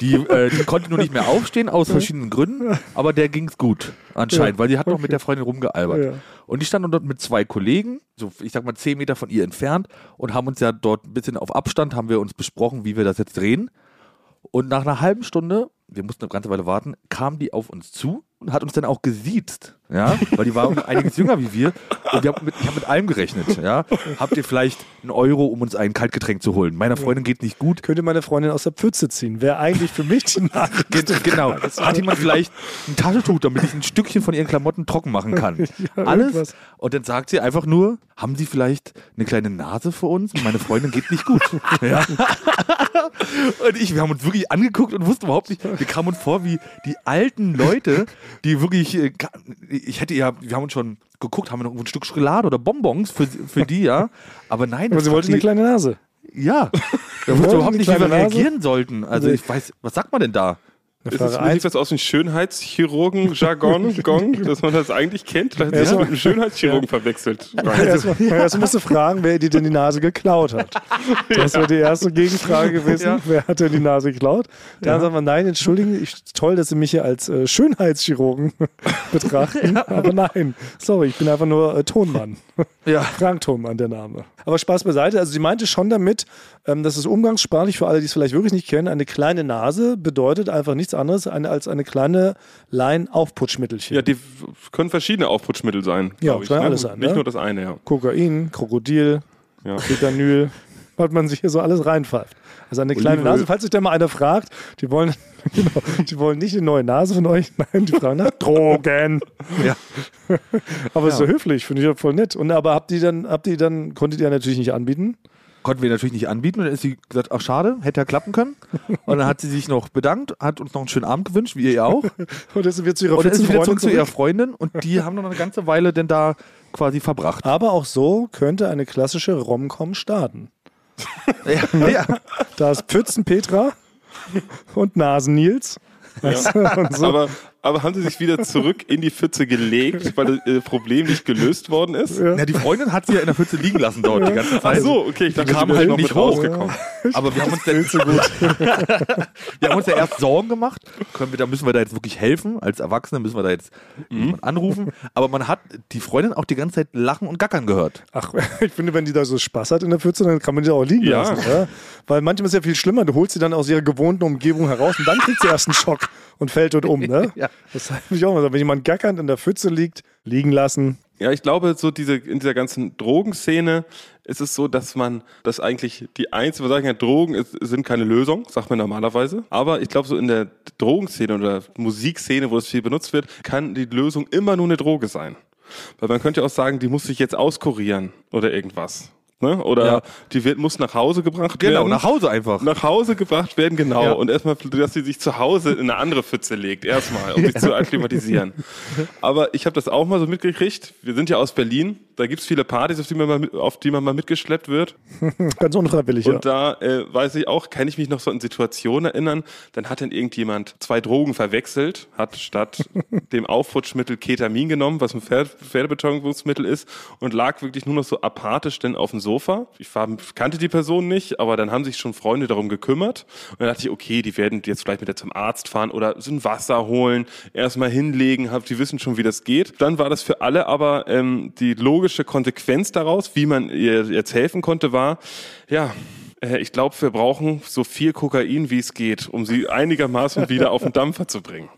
die, äh, die konnte nur nicht mehr aufstehen aus verschiedenen Gründen, aber der ging's gut anscheinend, weil die hat noch mit der Freundin rumgealbert. Ja. Und die standen dort mit zwei Kollegen, so ich sag mal zehn Meter von ihr entfernt und haben uns ja dort ein bisschen auf Abstand, haben wir uns besprochen, wie wir das jetzt drehen. Und nach einer halben Stunde, wir mussten eine ganze Weile warten, kam die auf uns zu und hat uns dann auch gesiezt, ja, weil die war um einiges jünger wie wir und wir haben mit, ich habe mit allem gerechnet, ja. Habt ihr vielleicht einen Euro, um uns ein Kaltgetränk zu holen? Meiner Freundin geht nicht gut. könnte meine Freundin aus der Pfütze ziehen. Wäre eigentlich für mich die Nachricht. Ge- Genau. Hat jemand vielleicht ein Taschentuch, damit ich ein Stückchen von ihren Klamotten trocken machen kann? Alles. irgendwas. Und dann sagt sie einfach nur, haben Sie vielleicht eine kleine Nase für uns? Meine Freundin geht nicht gut. ja. Und ich, wir haben uns wirklich angeguckt und wussten überhaupt nicht, wir kamen uns vor wie die alten Leute, die wirklich, äh, ich hätte ja, wir haben uns schon geguckt, haben wir noch ein Stück Schokolade oder Bonbons für, für die, ja. Aber nein, Aber sie war wollte die, eine kleine Nase. ja. Wir wussten überhaupt nicht, wie wir Nase? reagieren sollten. Also Nee. ich weiß, was sagt man denn da? Ist sieht eins. das aus ein Schönheitschirurgen-Jargon, Gong, dass man das eigentlich kennt? Vielleicht hat Ja, das so- mit einem Schönheitschirurgen verwechselt. Erstmal erst musst du fragen, wer dir denn die Nase geklaut hat. Das wäre die erste Gegenfrage gewesen. Ja. Wer hat denn die Nase geklaut? Dann sagt man, nein, entschuldigen, ich, toll, dass Sie mich hier als äh, Schönheitschirurgen betrachten. Aber nein, sorry, ich bin einfach nur äh, Tonmann. Ja. Frank Tonmann, der Name. Aber Spaß beiseite. Also sie meinte schon damit, ähm, dass es umgangssprachlich für alle, die es vielleicht wirklich nicht kennen, eine kleine Nase bedeutet einfach nichts anderes als eine kleine Line-Aufputschmittelchen. Ja, die können verschiedene Aufputschmittel sein. Ja, ich, kann ne? alles sein, Nicht ne? nur das eine, ja. Kokain, Krokodil, Ja. Etanyl, was man sich hier so alles reinpfeift. Also eine kleine Olivenöl. Nase, falls sich da mal einer fragt, die wollen, genau, die wollen nicht eine neue Nase von euch, nein, die fragen nach Drogen. Ja. Aber ist so höflich, finde ich ja voll nett. Und aber habt ihr dann, habt ihr dann, konntet ihr natürlich nicht anbieten? Konnten wir natürlich nicht anbieten. Und dann ist sie gesagt, ach schade, hätte ja klappen können. Und dann hat sie sich noch bedankt, hat uns noch einen schönen Abend gewünscht, wie ihr auch. Und jetzt wird zu ihrer Und dann ist sie wieder zurück zu ihrer Freundin und die haben noch eine ganze Weile denn da quasi verbracht. Aber auch so könnte eine klassische Rom-Com starten. Ja, ja. Da ist Pfützen Petra und Nasen Nils. Und so. Aber, aber haben sie sich wieder zurück in die Pfütze gelegt, weil das äh, Problem nicht gelöst worden ist? ja, die Freundin hat sie ja in der Pfütze liegen lassen dort die ganze Zeit. Ach so, okay, ich Die dachte, kam halt noch nicht hoch. rausgekommen. Aber wir haben uns dann so gut. wir haben uns ja erst Sorgen gemacht. Können wir, da müssen wir da jetzt wirklich helfen. Als Erwachsene müssen wir da jetzt jemanden anrufen. Aber man hat die Freundin auch die ganze Zeit lachen und gackern gehört. Ach, ich finde, wenn die da so Spaß hat in der Pfütze, dann kann man die auch liegen Ja. lassen. Ja? Weil manchmal ist ja viel schlimmer. Du holst sie dann aus ihrer gewohnten Umgebung heraus und dann kriegt sie erst einen Schock und fällt dort um. Ne? Ja. Das habe ich auch mal gesagt. Wenn jemand gackernd in der Pfütze liegt, liegen lassen. Ja, ich glaube, so diese, in dieser ganzen Drogenszene ist es so, dass man, dass eigentlich die einzige, wir sagen ja, Drogen ist, sind keine Lösung, sagt man normalerweise. Aber ich glaube, so in der Drogenszene oder Musikszene, wo das viel benutzt wird, kann die Lösung immer nur eine Droge sein. Weil man könnte auch sagen, die muss sich jetzt auskurieren oder irgendwas. Ne? Oder Ja. die wird, muss nach Hause gebracht Genau, werden. nach Hause einfach. Nach Hause gebracht werden, genau. Ja. Und erstmal, dass sie sich zu Hause in eine andere Pfütze legt, erstmal, um sich zu akklimatisieren. Aber ich habe das auch mal so mitgekriegt. Wir sind ja aus Berlin. Da gibt's viele Partys, auf die man mal, auf die man mal mitgeschleppt wird. Ganz unfreiwillig, ja. Und da äh, weiß ich auch, kann ich mich noch so an Situationen erinnern, dann hat dann irgendjemand zwei Drogen verwechselt, hat statt dem Aufputschmittel Ketamin genommen, was ein Pferd Pferdebetäubungsmittel ist, und lag wirklich nur noch so apathisch denn auf dem Sofa. Ich war, kannte die Person nicht, aber dann haben sich schon Freunde darum gekümmert. Und dann dachte ich, okay, die werden jetzt vielleicht mit der zum Arzt fahren oder so ein Wasser holen, erstmal hinlegen, hab, die wissen schon, wie das geht. Dann war das für alle aber ähm, die logische Konsequenz daraus, wie man ihr jetzt helfen konnte, war, ja, äh, ich glaube, wir brauchen so viel Kokain, wie es geht, um sie einigermaßen wieder auf den Dampfer zu bringen.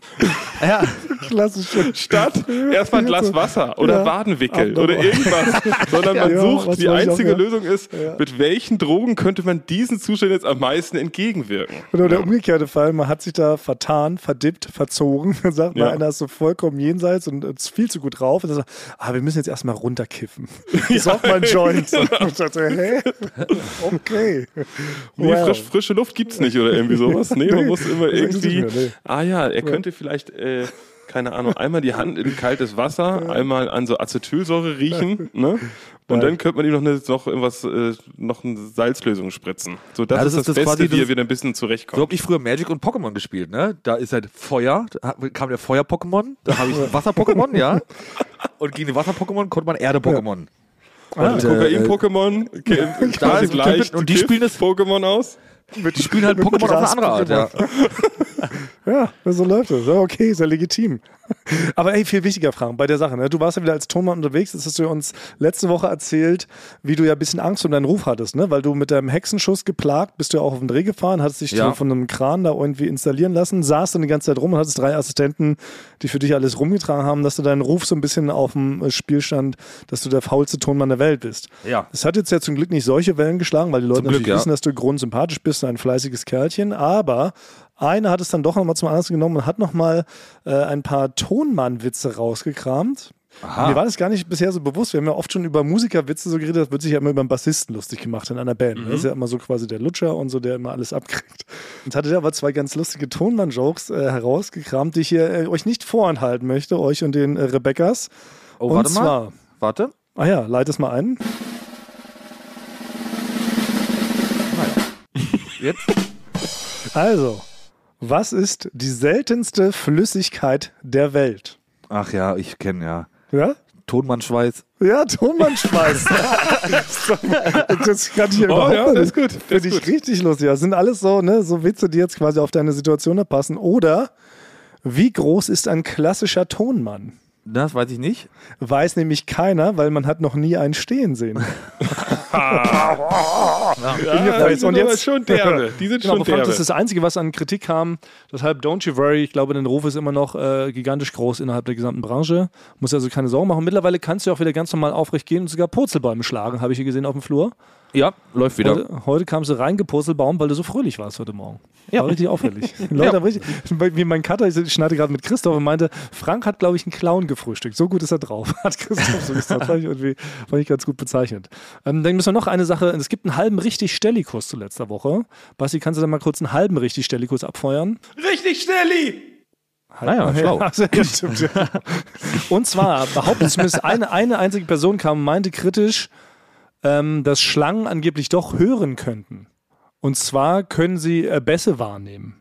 Ja, Klassisch. Statt erstmal ein Glas Wasser oder Ja. Wadenwickel oder irgendwas, sondern man Ja, sucht, die ich auch, einzige ja. Lösung ist, mit welchen Drogen könnte man diesen Zustand jetzt am meisten entgegenwirken? Oder der umgekehrte Fall, man hat sich da vertan, verdippt, verzogen. Dann sagt Ja. einer ist so vollkommen jenseits und ist viel zu gut drauf. Und dann sagt, ah, wir müssen jetzt erstmal runterkiffen. Das auch mal ein Joint. Und ich dachte, hä? Okay. Nee, Wow. frisch, frische Luft gibt's nicht oder irgendwie sowas. Nee, man muss immer irgendwie. nicht mehr, nee. Ah ja, er könnte vielleicht, äh, keine Ahnung, einmal die Hand in kaltes Wasser, einmal an so Acetylsäure riechen, ne? Und dann könnte man ihm noch, eine, noch irgendwas, äh, noch eine Salzlösung spritzen. So, das, Ja, das ist das, das Beste, wie er wieder ein bisschen so zurechtkommt. habe ich früher Magic und Pokémon gespielt, ne? Da ist halt Feuer, da kam der Feuer-Pokémon, da habe ich Wasser-Pokémon, ja. Und gegen den Wasser-Pokémon konnte man Erde-Pokémon. Ah, äh, Kokain-Pokémon, ist- gleich und die spielen das- Pokémon aus. Die spielen halt Pokémon auf eine andere Art, ja. Ja, so läuft es. Ja, okay, ist ja legitim. Aber ey, viel wichtiger Fragen bei der Sache. Ne? Du warst ja wieder als Tonmann unterwegs. Das hast du uns letzte Woche erzählt, wie du ja ein bisschen Angst um deinen Ruf hattest, ne? Weil du mit deinem Hexenschuss geplagt bist du ja auch auf den Dreh gefahren, hattest dich Ja. von einem Kran da irgendwie installieren lassen, saßt dann die ganze Zeit rum und hattest drei Assistenten, die für dich alles rumgetragen haben, dass du deinen Ruf so ein bisschen auf dem Spiel stand, dass du der faulste Tonmann der Welt bist. Ja. Es hat jetzt ja zum Glück nicht solche Wellen geschlagen, weil die Leute Zum Glück, natürlich ja. wissen, dass du grundsympathisch bist, ein fleißiges Kerlchen. Aber einer hat es dann doch nochmal zum Anlass genommen und hat nochmal äh, ein paar Tonmann-Witze rausgekramt. Mir war das gar nicht bisher so bewusst. Wir haben ja oft schon über Musikerwitze so geredet, das wird sich ja immer über einen Bassisten lustig gemacht in einer Band. Das ist ja immer so quasi der Lutscher und so, der immer alles abkriegt. Und hatte der aber zwei ganz lustige Tonmann-Jokes äh, herausgekramt, die ich hier äh, euch nicht vorenthalten möchte, euch und den äh, Rebecca's. Oh, und warte mal. zwar, Warte. ah ja, leit es mal ein. Jetzt? Also, was ist die seltenste Flüssigkeit der Welt? Ach ja, ich kenne ja. Ja? Tonmannschweiß. Ja, Tonmannschweiß. das kann ich hier Oh, überhaupt ja, das ist gut, das Finde ist ich richtig lustig. Das sind alles so, ne, so Witze, die jetzt quasi auf deine Situation passen. Oder wie groß ist ein klassischer Tonmann? Das weiß ich nicht. Weiß nämlich keiner, weil man hat noch nie einen stehen sehen. Ja, die sind Und jetzt- schon derbe. Die sind Genau, schon derbe. das ist das Einzige, was an Kritik kam. Deshalb don't you worry. Ich glaube, dein Ruf ist immer noch äh, gigantisch groß innerhalb der gesamten Branche. Muss also keine Sorgen machen. Mittlerweile kannst du auch wieder ganz normal aufrecht gehen und sogar Purzelbäume schlagen, habe ich hier gesehen auf dem Flur. Ja, läuft wieder. Heute, heute kamst du reingepurzelbaum, weil du so fröhlich warst heute Morgen. War richtig auffällig. Leute haben richtig, wie mein Cutter, ich schneide gerade mit Christoph und meinte, Frank hat, glaube ich, einen Clown gefrühstückt. So gut ist er drauf. Hat Christoph so gesagt. Fand ich, irgendwie, fand ich ganz gut bezeichnet. Ähm, dann müssen wir noch eine Sache, es gibt einen halben richtig Stellikus zu letzter Woche. Basti, kannst du da mal kurz einen halben richtig Stellikus abfeuern? Richtig, Stelli! Naja, schlau. Ja, ja, stimmt, ja. Und zwar behauptet zumindest eine, eine einzige Person kam und meinte kritisch, ähm, dass Schlangen angeblich doch hören könnten. Und zwar können sie äh, Bässe wahrnehmen.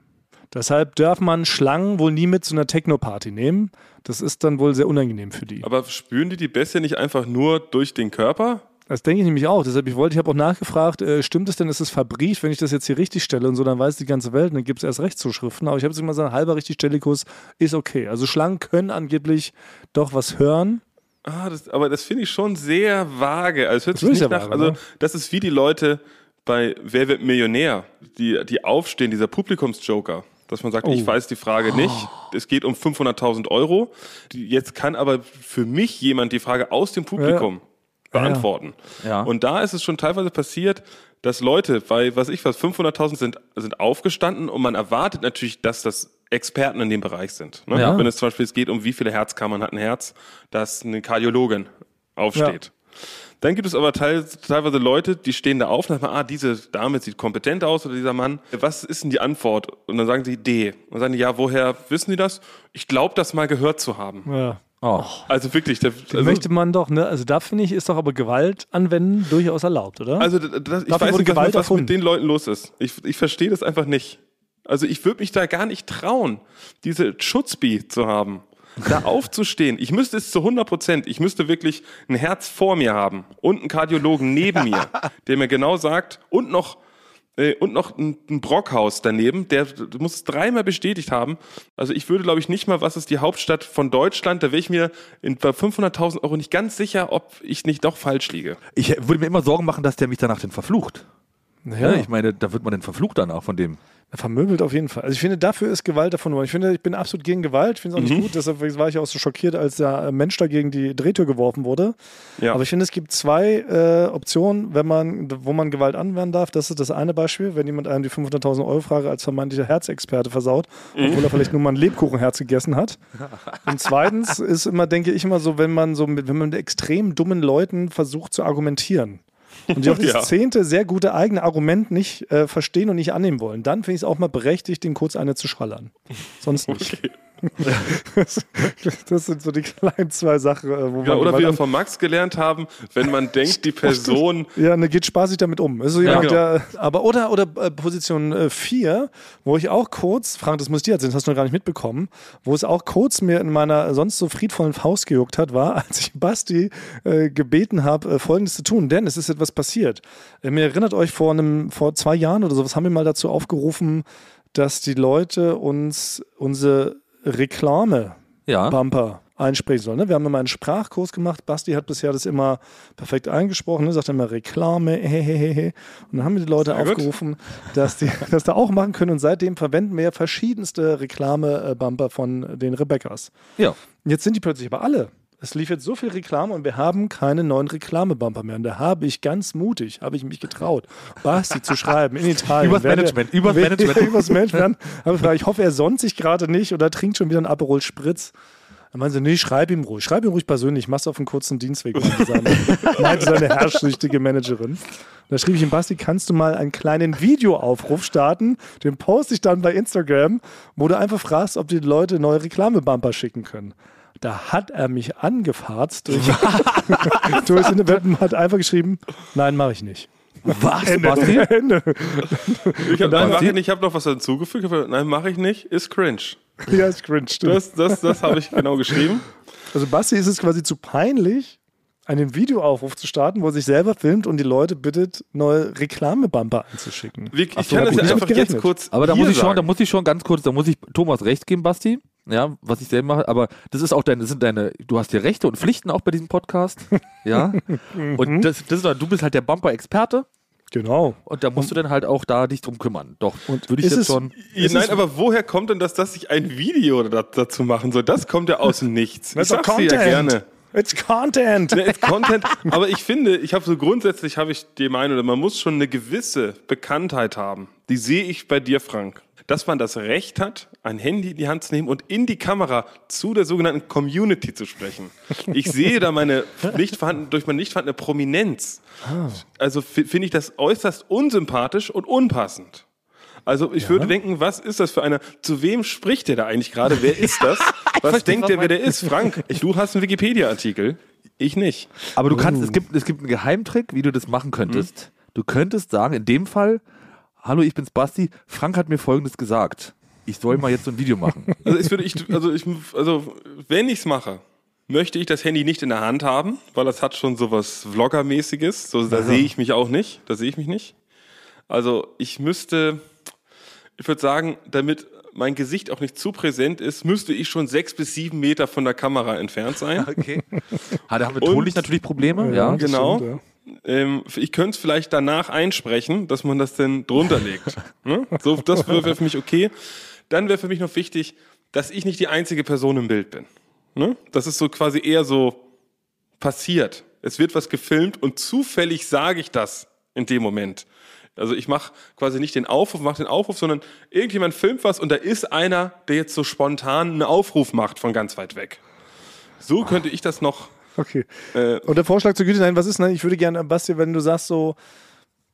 Deshalb darf man Schlangen wohl nie mit zu einer Techno-Party nehmen. Das ist dann wohl sehr unangenehm für die. Aber spüren die die Bässe nicht einfach nur durch den Körper? Das denke ich nämlich auch. Deshalb, ich wollte, ich habe auch nachgefragt, äh, stimmt es denn, ist es verbrieft, wenn ich das jetzt hier richtig stelle und so, dann weiß die ganze Welt und dann gibt es erst Rechtszuschriften. Aber ich habe jetzt immer gesagt, halber richtig Stellikus ist okay. Also Schlangen können angeblich doch was hören. Ah, das, aber das finde ich schon sehr vage. Also, es hört Das sich ist nicht ja nach, vage, also, ne? das ist wie die Leute bei Wer wird Millionär, die, die aufstehen, dieser Publikumsjoker. Dass man sagt, Oh. ich weiß die Frage nicht. Es geht um 500.000 Euro. Jetzt kann aber für mich jemand die Frage aus dem Publikum beantworten. Ja. Und da ist es schon teilweise passiert, dass Leute bei, was ich was, 500.000 sind, sind aufgestanden und man erwartet natürlich, dass das Experten in dem Bereich sind. Ne? Ja. Wenn es zum Beispiel es geht um wie viele Herzkammern hat ein Herz, dass eine Kardiologin aufsteht. Dann gibt es aber teil, teilweise Leute, die stehen da auf und sagen, ah, diese Dame sieht kompetent aus oder dieser Mann. Was ist denn die Antwort? Und dann sagen sie D. Und dann sagen die, ja, woher wissen die das? Ich glaube, das mal gehört zu haben. Ja. Oh. Also wirklich. Der, also, Möchte man doch, ne? Also da finde ich, ist doch aber Gewalt anwenden durchaus erlaubt, oder? also das, ich Dafür weiß nicht, was, Gewalt was mit den Leuten los ist. Ich, ich verstehe das einfach nicht. Also ich würde mich da gar nicht trauen, diese Schutzbi zu haben. Da aufzustehen. Ich müsste es zu 100 Prozent. Ich müsste wirklich ein Herz vor mir haben und einen Kardiologen neben mir, der mir genau sagt und noch äh, und noch ein, ein Brockhaus daneben, der muss es dreimal bestätigt haben. Also ich würde, glaube ich, nicht mal, was ist die Hauptstadt von Deutschland, da wäre ich mir in, bei 500.000 Euro nicht ganz sicher, ob ich nicht doch falsch liege. Ich würde mir immer Sorgen machen, dass der mich danach denn verflucht. Ja. Ne? Ich meine, da wird man denn verflucht danach von dem. Vermöbelt auf jeden Fall. Also ich finde, dafür ist Gewalt davon. Ich finde, ich bin absolut gegen Gewalt. Ich finde es auch Mhm. nicht gut. Deshalb war ich auch so schockiert, als der Mensch da gegen die Drehtür geworfen wurde. Ja. Aber ich finde, es gibt zwei äh, Optionen, wenn man, wo man Gewalt anwenden darf. Das ist das eine Beispiel, wenn jemand einem die 500.000 Euro Frage als vermeintlicher Herzexperte versaut, Mhm. obwohl er vielleicht nur mal ein Lebkuchenherz gegessen hat. Und zweitens ist immer, denke ich immer so, wenn man so mit, wenn man mit extrem dummen Leuten versucht zu argumentieren. Und die auch Ja. zehnte sehr gute eigene Argument nicht äh, verstehen und nicht annehmen wollen, dann finde ich es auch mal berechtigt, den kurz eine zu schallern. Sonst nicht. Das, das sind so die kleinen zwei Sachen, äh, wo Ja, man oder Gewalt wie wir von Max gelernt haben, wenn man denkt, die Person Ja, ne, geht spaßig damit um. Also jemand, genau. der, aber oder, oder äh, Position 4, wo ich auch kurz, Frank, das muss dir erzählen, das hast du noch gar nicht mitbekommen, wo es auch kurz mir in meiner sonst so friedvollen Faust gejuckt hat, war, als ich Basti äh, gebeten habe, äh, Folgendes zu tun. Denn es ist etwas passiert. Äh, mir erinnert euch, vor, einem, vor zwei Jahren oder sowas haben wir mal dazu aufgerufen, dass die Leute uns unsere Reklame Ja. Bumper einsprechen sollen. Ne? Wir haben immer einen Sprachkurs gemacht. Basti hat bisher das immer perfekt eingesprochen. Ne? Sagt immer Reklame, hehehe. Und dann haben wir die Leute Sehr gut. aufgerufen, dass die das da auch machen können. Und seitdem verwenden wir verschiedenste Reklame-Bumper von den Rebeccas. Ja. Jetzt sind die plötzlich aber alle. Es lief jetzt so viel Reklame und wir haben keine neuen Reklamebumper mehr. Und da habe ich ganz mutig, habe ich mich getraut, Basti zu schreiben in Italien. Übers Management, er- übers während- Management. übers Management. Habe ich hoffe, er sonnt sich gerade nicht oder trinkt schon wieder einen Aperol Spritz. Dann meinen sie, nee, schreib ihm ruhig. Schreib ihm ruhig persönlich. Mach's auf einen kurzen Dienstweg, meinte seine, meinte seine herrschsüchtige Managerin. Da schrieb ich ihm, Basti, kannst du mal einen kleinen Videoaufruf starten? Den poste ich dann bei Instagram, wo du einfach fragst, ob die Leute neue Reklamebumper schicken können. Da hat er mich angefarzt durch, durchs Internet und hat einfach geschrieben, nein, mache ich nicht. Was, Basti? Ende. Ich habe nein, ich ich habe noch was hinzugefügt. Ich hab, nein, mache ich nicht, ist cringe. Ja, ist cringe. stimmt. Das, das, das habe ich genau geschrieben. Also Basti ist es quasi zu peinlich, einen Videoaufruf zu starten, wo er sich selber filmt und die Leute bittet, neue Reklamebumper einzuschicken. Wir, ich so, kann das ja ich hab einfach mit jetzt gerechnet. kurz. Aber da muss ich schon, da sagen. muss ich schon ganz kurz, da muss ich Thomas recht geben, Basti. Ja, was ich selber mache, aber das ist auch deine, das sind deine, du hast hier Rechte und Pflichten auch bei diesem Podcast. Ja. und das, das ist, du bist halt der Bumper-Experte Genau. und da musst du dann halt auch da dich drum kümmern. Doch, Und würde ich jetzt es- schon. Nein, aber woher kommt denn das, dass ich ein Video da, dazu machen soll? Das kommt ja aus dem Nichts. Ich sag's dir ja gerne. It's Content. Ne, ist Content, aber ich finde, ich habe so grundsätzlich habe ich die Meinung, man muss schon eine gewisse Bekanntheit haben. Die sehe ich bei dir, Frank. Dass man das Recht hat, ein Handy in die Hand zu nehmen und in die Kamera zu der sogenannten Community zu sprechen. Ich sehe da meine nicht vorhanden, durch meine nicht vorhandene Prominenz. Also fi- finde ich das äußerst unsympathisch und unpassend. Also ich würde denken, was ist das für einer, zu wem spricht der da eigentlich gerade? Wer ist das? Was verstehe, denkt was der, wer der ist? Frank, du hast einen Wikipedia-Artikel, ich nicht. Aber du kannst, es gibt, es gibt einen Geheimtrick, wie du das machen könntest. Du könntest sagen, in dem Fall, hallo, ich bin's Basti, Frank hat mir folgendes gesagt. Ich soll mal jetzt so ein Video machen. Also ich würde, ich, also ich, also wenn ich's mache, möchte ich das Handy nicht in der Hand haben, weil das hat schon sowas Vlogger-mäßiges. So, da sehe ich mich auch nicht. Da sehe ich mich nicht. Also ich müsste, ich würde sagen, damit mein Gesicht auch nicht zu präsent ist, müsste ich schon sechs bis sieben Meter von der Kamera entfernt sein. Okay. Ha, da haben wir tonlich natürlich Probleme, ja. das genau. stimmt, Ähm, ich könnte es vielleicht danach einsprechen, dass man das denn drunter legt. ne? So, das wäre für mich okay. Dann wäre für mich noch wichtig, dass ich nicht die einzige Person im Bild bin. Ne? Das ist so quasi eher so passiert. Es wird was gefilmt und zufällig sage ich das in dem Moment. Also ich mache quasi nicht den Aufruf, mache den Aufruf, sondern irgendjemand filmt was und da ist einer, der jetzt so spontan einen Aufruf macht von ganz weit weg. So könnte ich das noch Okay. Äh, Und der Vorschlag zur Güte, nein, was ist, nein, ich würde gerne, Basti, wenn du sagst so,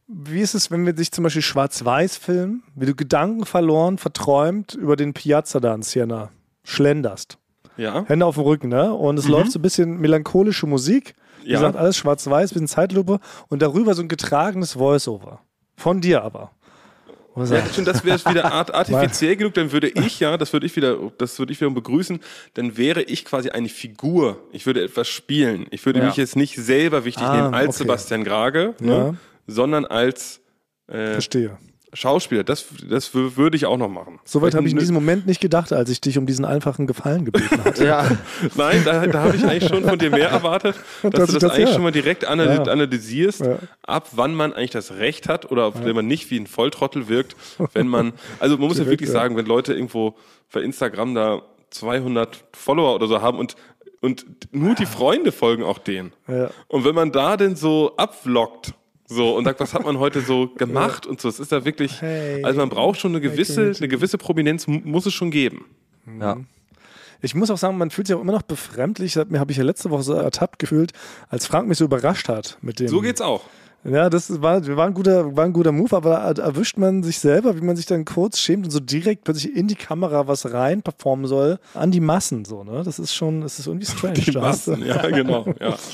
wie ist es, wenn wir sich zum Beispiel schwarz-weiß filmen, wie du Gedanken verloren, verträumt über den Piazza da in Siena schlenderst. ja. Hände auf dem Rücken, ne? Und es läuft so ein bisschen melancholische Musik. Wie Ja. gesagt, alles schwarz-weiß, bisschen Zeitlupe und darüber so ein getragenes Voice-Over. Von dir aber. Und Ja, schon, das wäre wieder art artifiziell genug, dann würde ich ja, das würde ich wieder, das würde ich wiederum begrüßen, dann wäre ich quasi eine Figur. Ich würde etwas spielen. Ich würde Ja. mich jetzt nicht selber wichtig Ah, nehmen als okay. Sebastian Grage, ne, sondern als äh, verstehe. Schauspieler. Das, das wür- würde ich auch noch machen. Soweit habe ich in diesem Moment nicht gedacht, als ich dich um diesen einfachen Gefallen gebeten hatte. Ja. Nein, da, da habe ich eigentlich schon von dir mehr erwartet, dass Dass du das, das- eigentlich ja. schon mal direkt analy Ja. analysierst, Ja. ab wann man eigentlich das Recht hat oder ob wenn man nicht wie ein Volltrottel wirkt, wenn man, also man muss ja Direkt, wirklich ja. sagen, wenn Leute irgendwo bei Instagram da 200 Follower oder so haben und und nur die Freunde folgen auch denen. Ja. Und wenn man da denn so abvloggt, so und sagt, was hat man heute so gemacht und so, es ist da wirklich, Hey. also man braucht schon eine gewisse, eine gewisse Prominenz mu- muss es schon geben. ja. Ich muss auch sagen, man fühlt sich auch immer noch befremdlich. Das mir habe ich ja letzte Woche so ertappt gefühlt, als Frank mich so überrascht hat mit dem. So geht's auch. Ja, das war, war, ein guter, war ein guter Move, aber da erwischt man sich selber, wie man sich dann kurz schämt und so direkt plötzlich in die Kamera was rein performen soll, an die Massen so, ne? Das ist schon, das ist irgendwie strange. Die Massen, ja, genau. Ja.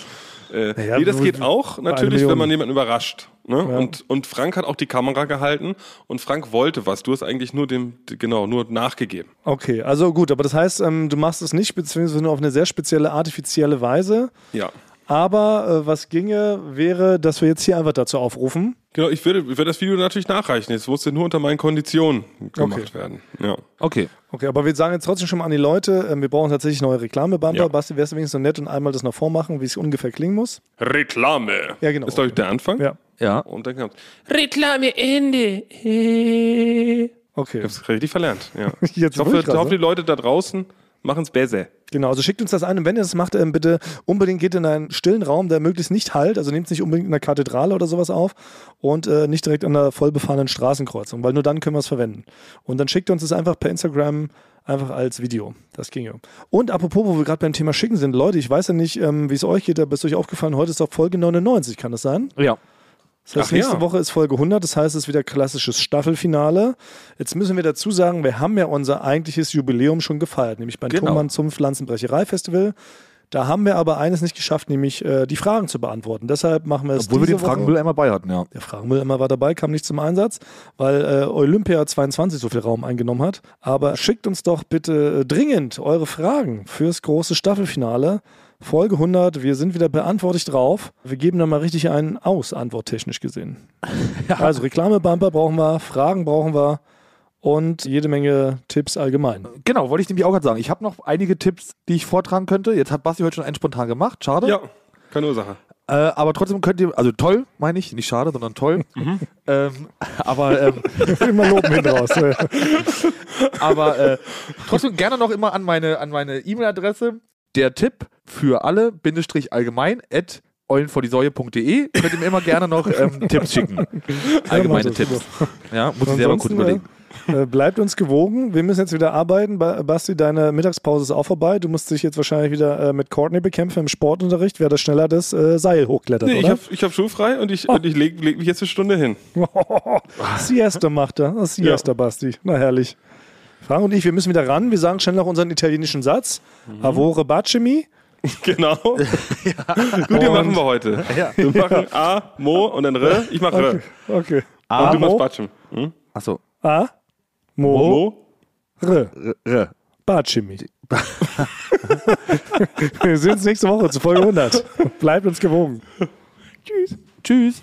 Äh, Naja, nee, das geht auch natürlich, wenn man jemanden überrascht. Ne? Ja. Und, und Frank hat auch die Kamera gehalten und Frank wollte was. Du hast eigentlich nur dem, genau, nur nachgegeben. Okay, also gut, aber das heißt, ähm, du machst es nicht, beziehungsweise nur auf eine sehr spezielle, artifizielle Weise. Ja. Aber äh, was ginge, wäre, dass wir jetzt hier einfach dazu aufrufen. Genau, ich würde, ich würde das Video natürlich nachreichen. Es musste nur unter meinen Konditionen gemacht Okay. werden. Ja. Okay. Okay, aber wir sagen jetzt trotzdem schon mal an die Leute, ähm, wir brauchen tatsächlich neue Reklamebumper. Ja. Basti, wärst du wenigstens so nett und einmal das noch vormachen, wie es ungefähr klingen muss? Reklame. Ja, genau. Ist, glaube ich, der Anfang. Ja, Ja. Und dann kommt, Reklame Ende. Äh. okay. ich hab's richtig verlernt. Ja. Jetzt Ich hoffe, ich hoffe, die Leute da draußen machen es besser. Genau, also schickt uns das ein und wenn ihr das macht, ähm, bitte unbedingt geht in einen stillen Raum, der möglichst nicht halt, also nehmt es nicht unbedingt in der Kathedrale oder sowas auf und äh, nicht direkt an der vollbefahrenen Straßenkreuzung, weil nur dann können wir es verwenden. Und dann schickt uns das einfach per Instagram einfach als Video. Das ginge. Und apropos, wo wir gerade beim Thema Schicken sind, Leute, ich weiß ja nicht, ähm, wie es euch geht, aber ist euch aufgefallen, heute ist doch Folge 99, kann das sein? Ja. Das heißt, Ach nächste ja. Woche ist Folge 100, das heißt, es ist wieder klassisches Staffelfinale. Jetzt müssen wir dazu sagen, wir haben ja unser eigentliches Jubiläum schon gefeiert, nämlich beim Genau. Thomann zum Pflanzenbrecherei-Festival. Da haben wir aber eines nicht geschafft, nämlich äh, die Fragen zu beantworten. Deshalb machen wir es Obwohl wir den Woche. Fragenmülleimer bei hatten, ja. Der Fragenmülleimer war dabei, kam nicht zum Einsatz, weil äh, Olympia 22 so viel Raum eingenommen hat. Aber schickt uns doch bitte äh, dringend eure Fragen fürs große Staffelfinale. Folge 100, wir sind wieder beantwortlich drauf. Wir geben da mal richtig einen aus, antworttechnisch gesehen. Also Reklamebumper brauchen wir, Fragen brauchen wir und jede Menge Tipps allgemein. Genau, wollte ich nämlich auch gerade sagen. Ich habe noch einige Tipps, die ich vortragen könnte. Jetzt hat Basti heute schon einen spontan gemacht. Schade. Ja, keine Ursache. Äh, aber trotzdem könnt ihr, also toll, meine ich, nicht schade, sondern toll. Ähm, aber ähm, Immer loben hin raus. aber äh, trotzdem gerne noch immer an meine an meine E-Mail-Adresse. Der Tipp für alle, Bindestrich allgemein, at eulenvordiesäue.de. Könnt ihr mir immer gerne noch ähm, Tipps schicken. Allgemeine Ja, Tipps. Ja, muss ich selber kurz überlegen. Äh, bleibt uns gewogen. Wir müssen jetzt wieder arbeiten. Ba Basti, deine Mittagspause ist auch vorbei. Du musst dich jetzt wahrscheinlich wieder äh, mit Courtney bekämpfen im Sportunterricht. Wer das schneller das äh, Seil hochklettert, Nee, ich oder? habe ich hab schulfrei und ich, und ich lege leg mich jetzt eine Stunde hin. Siesta macht er. Siesta, Basti. Na herrlich. Frank und ich, wir müssen wieder ran. Wir sagen schnell noch unseren italienischen Satz. Mhm. Avore bacemi. Genau. Gut, die machen wir heute. Wir machen A, Mo und dann R. Ich mache R. Okay. Und du machst Amo, Batschen. Hm? Achso. A, Mo, Mo? R. R. Bacemi. wir sehen uns nächste Woche zu Folge 100. Bleibt uns gewogen. Tschüss.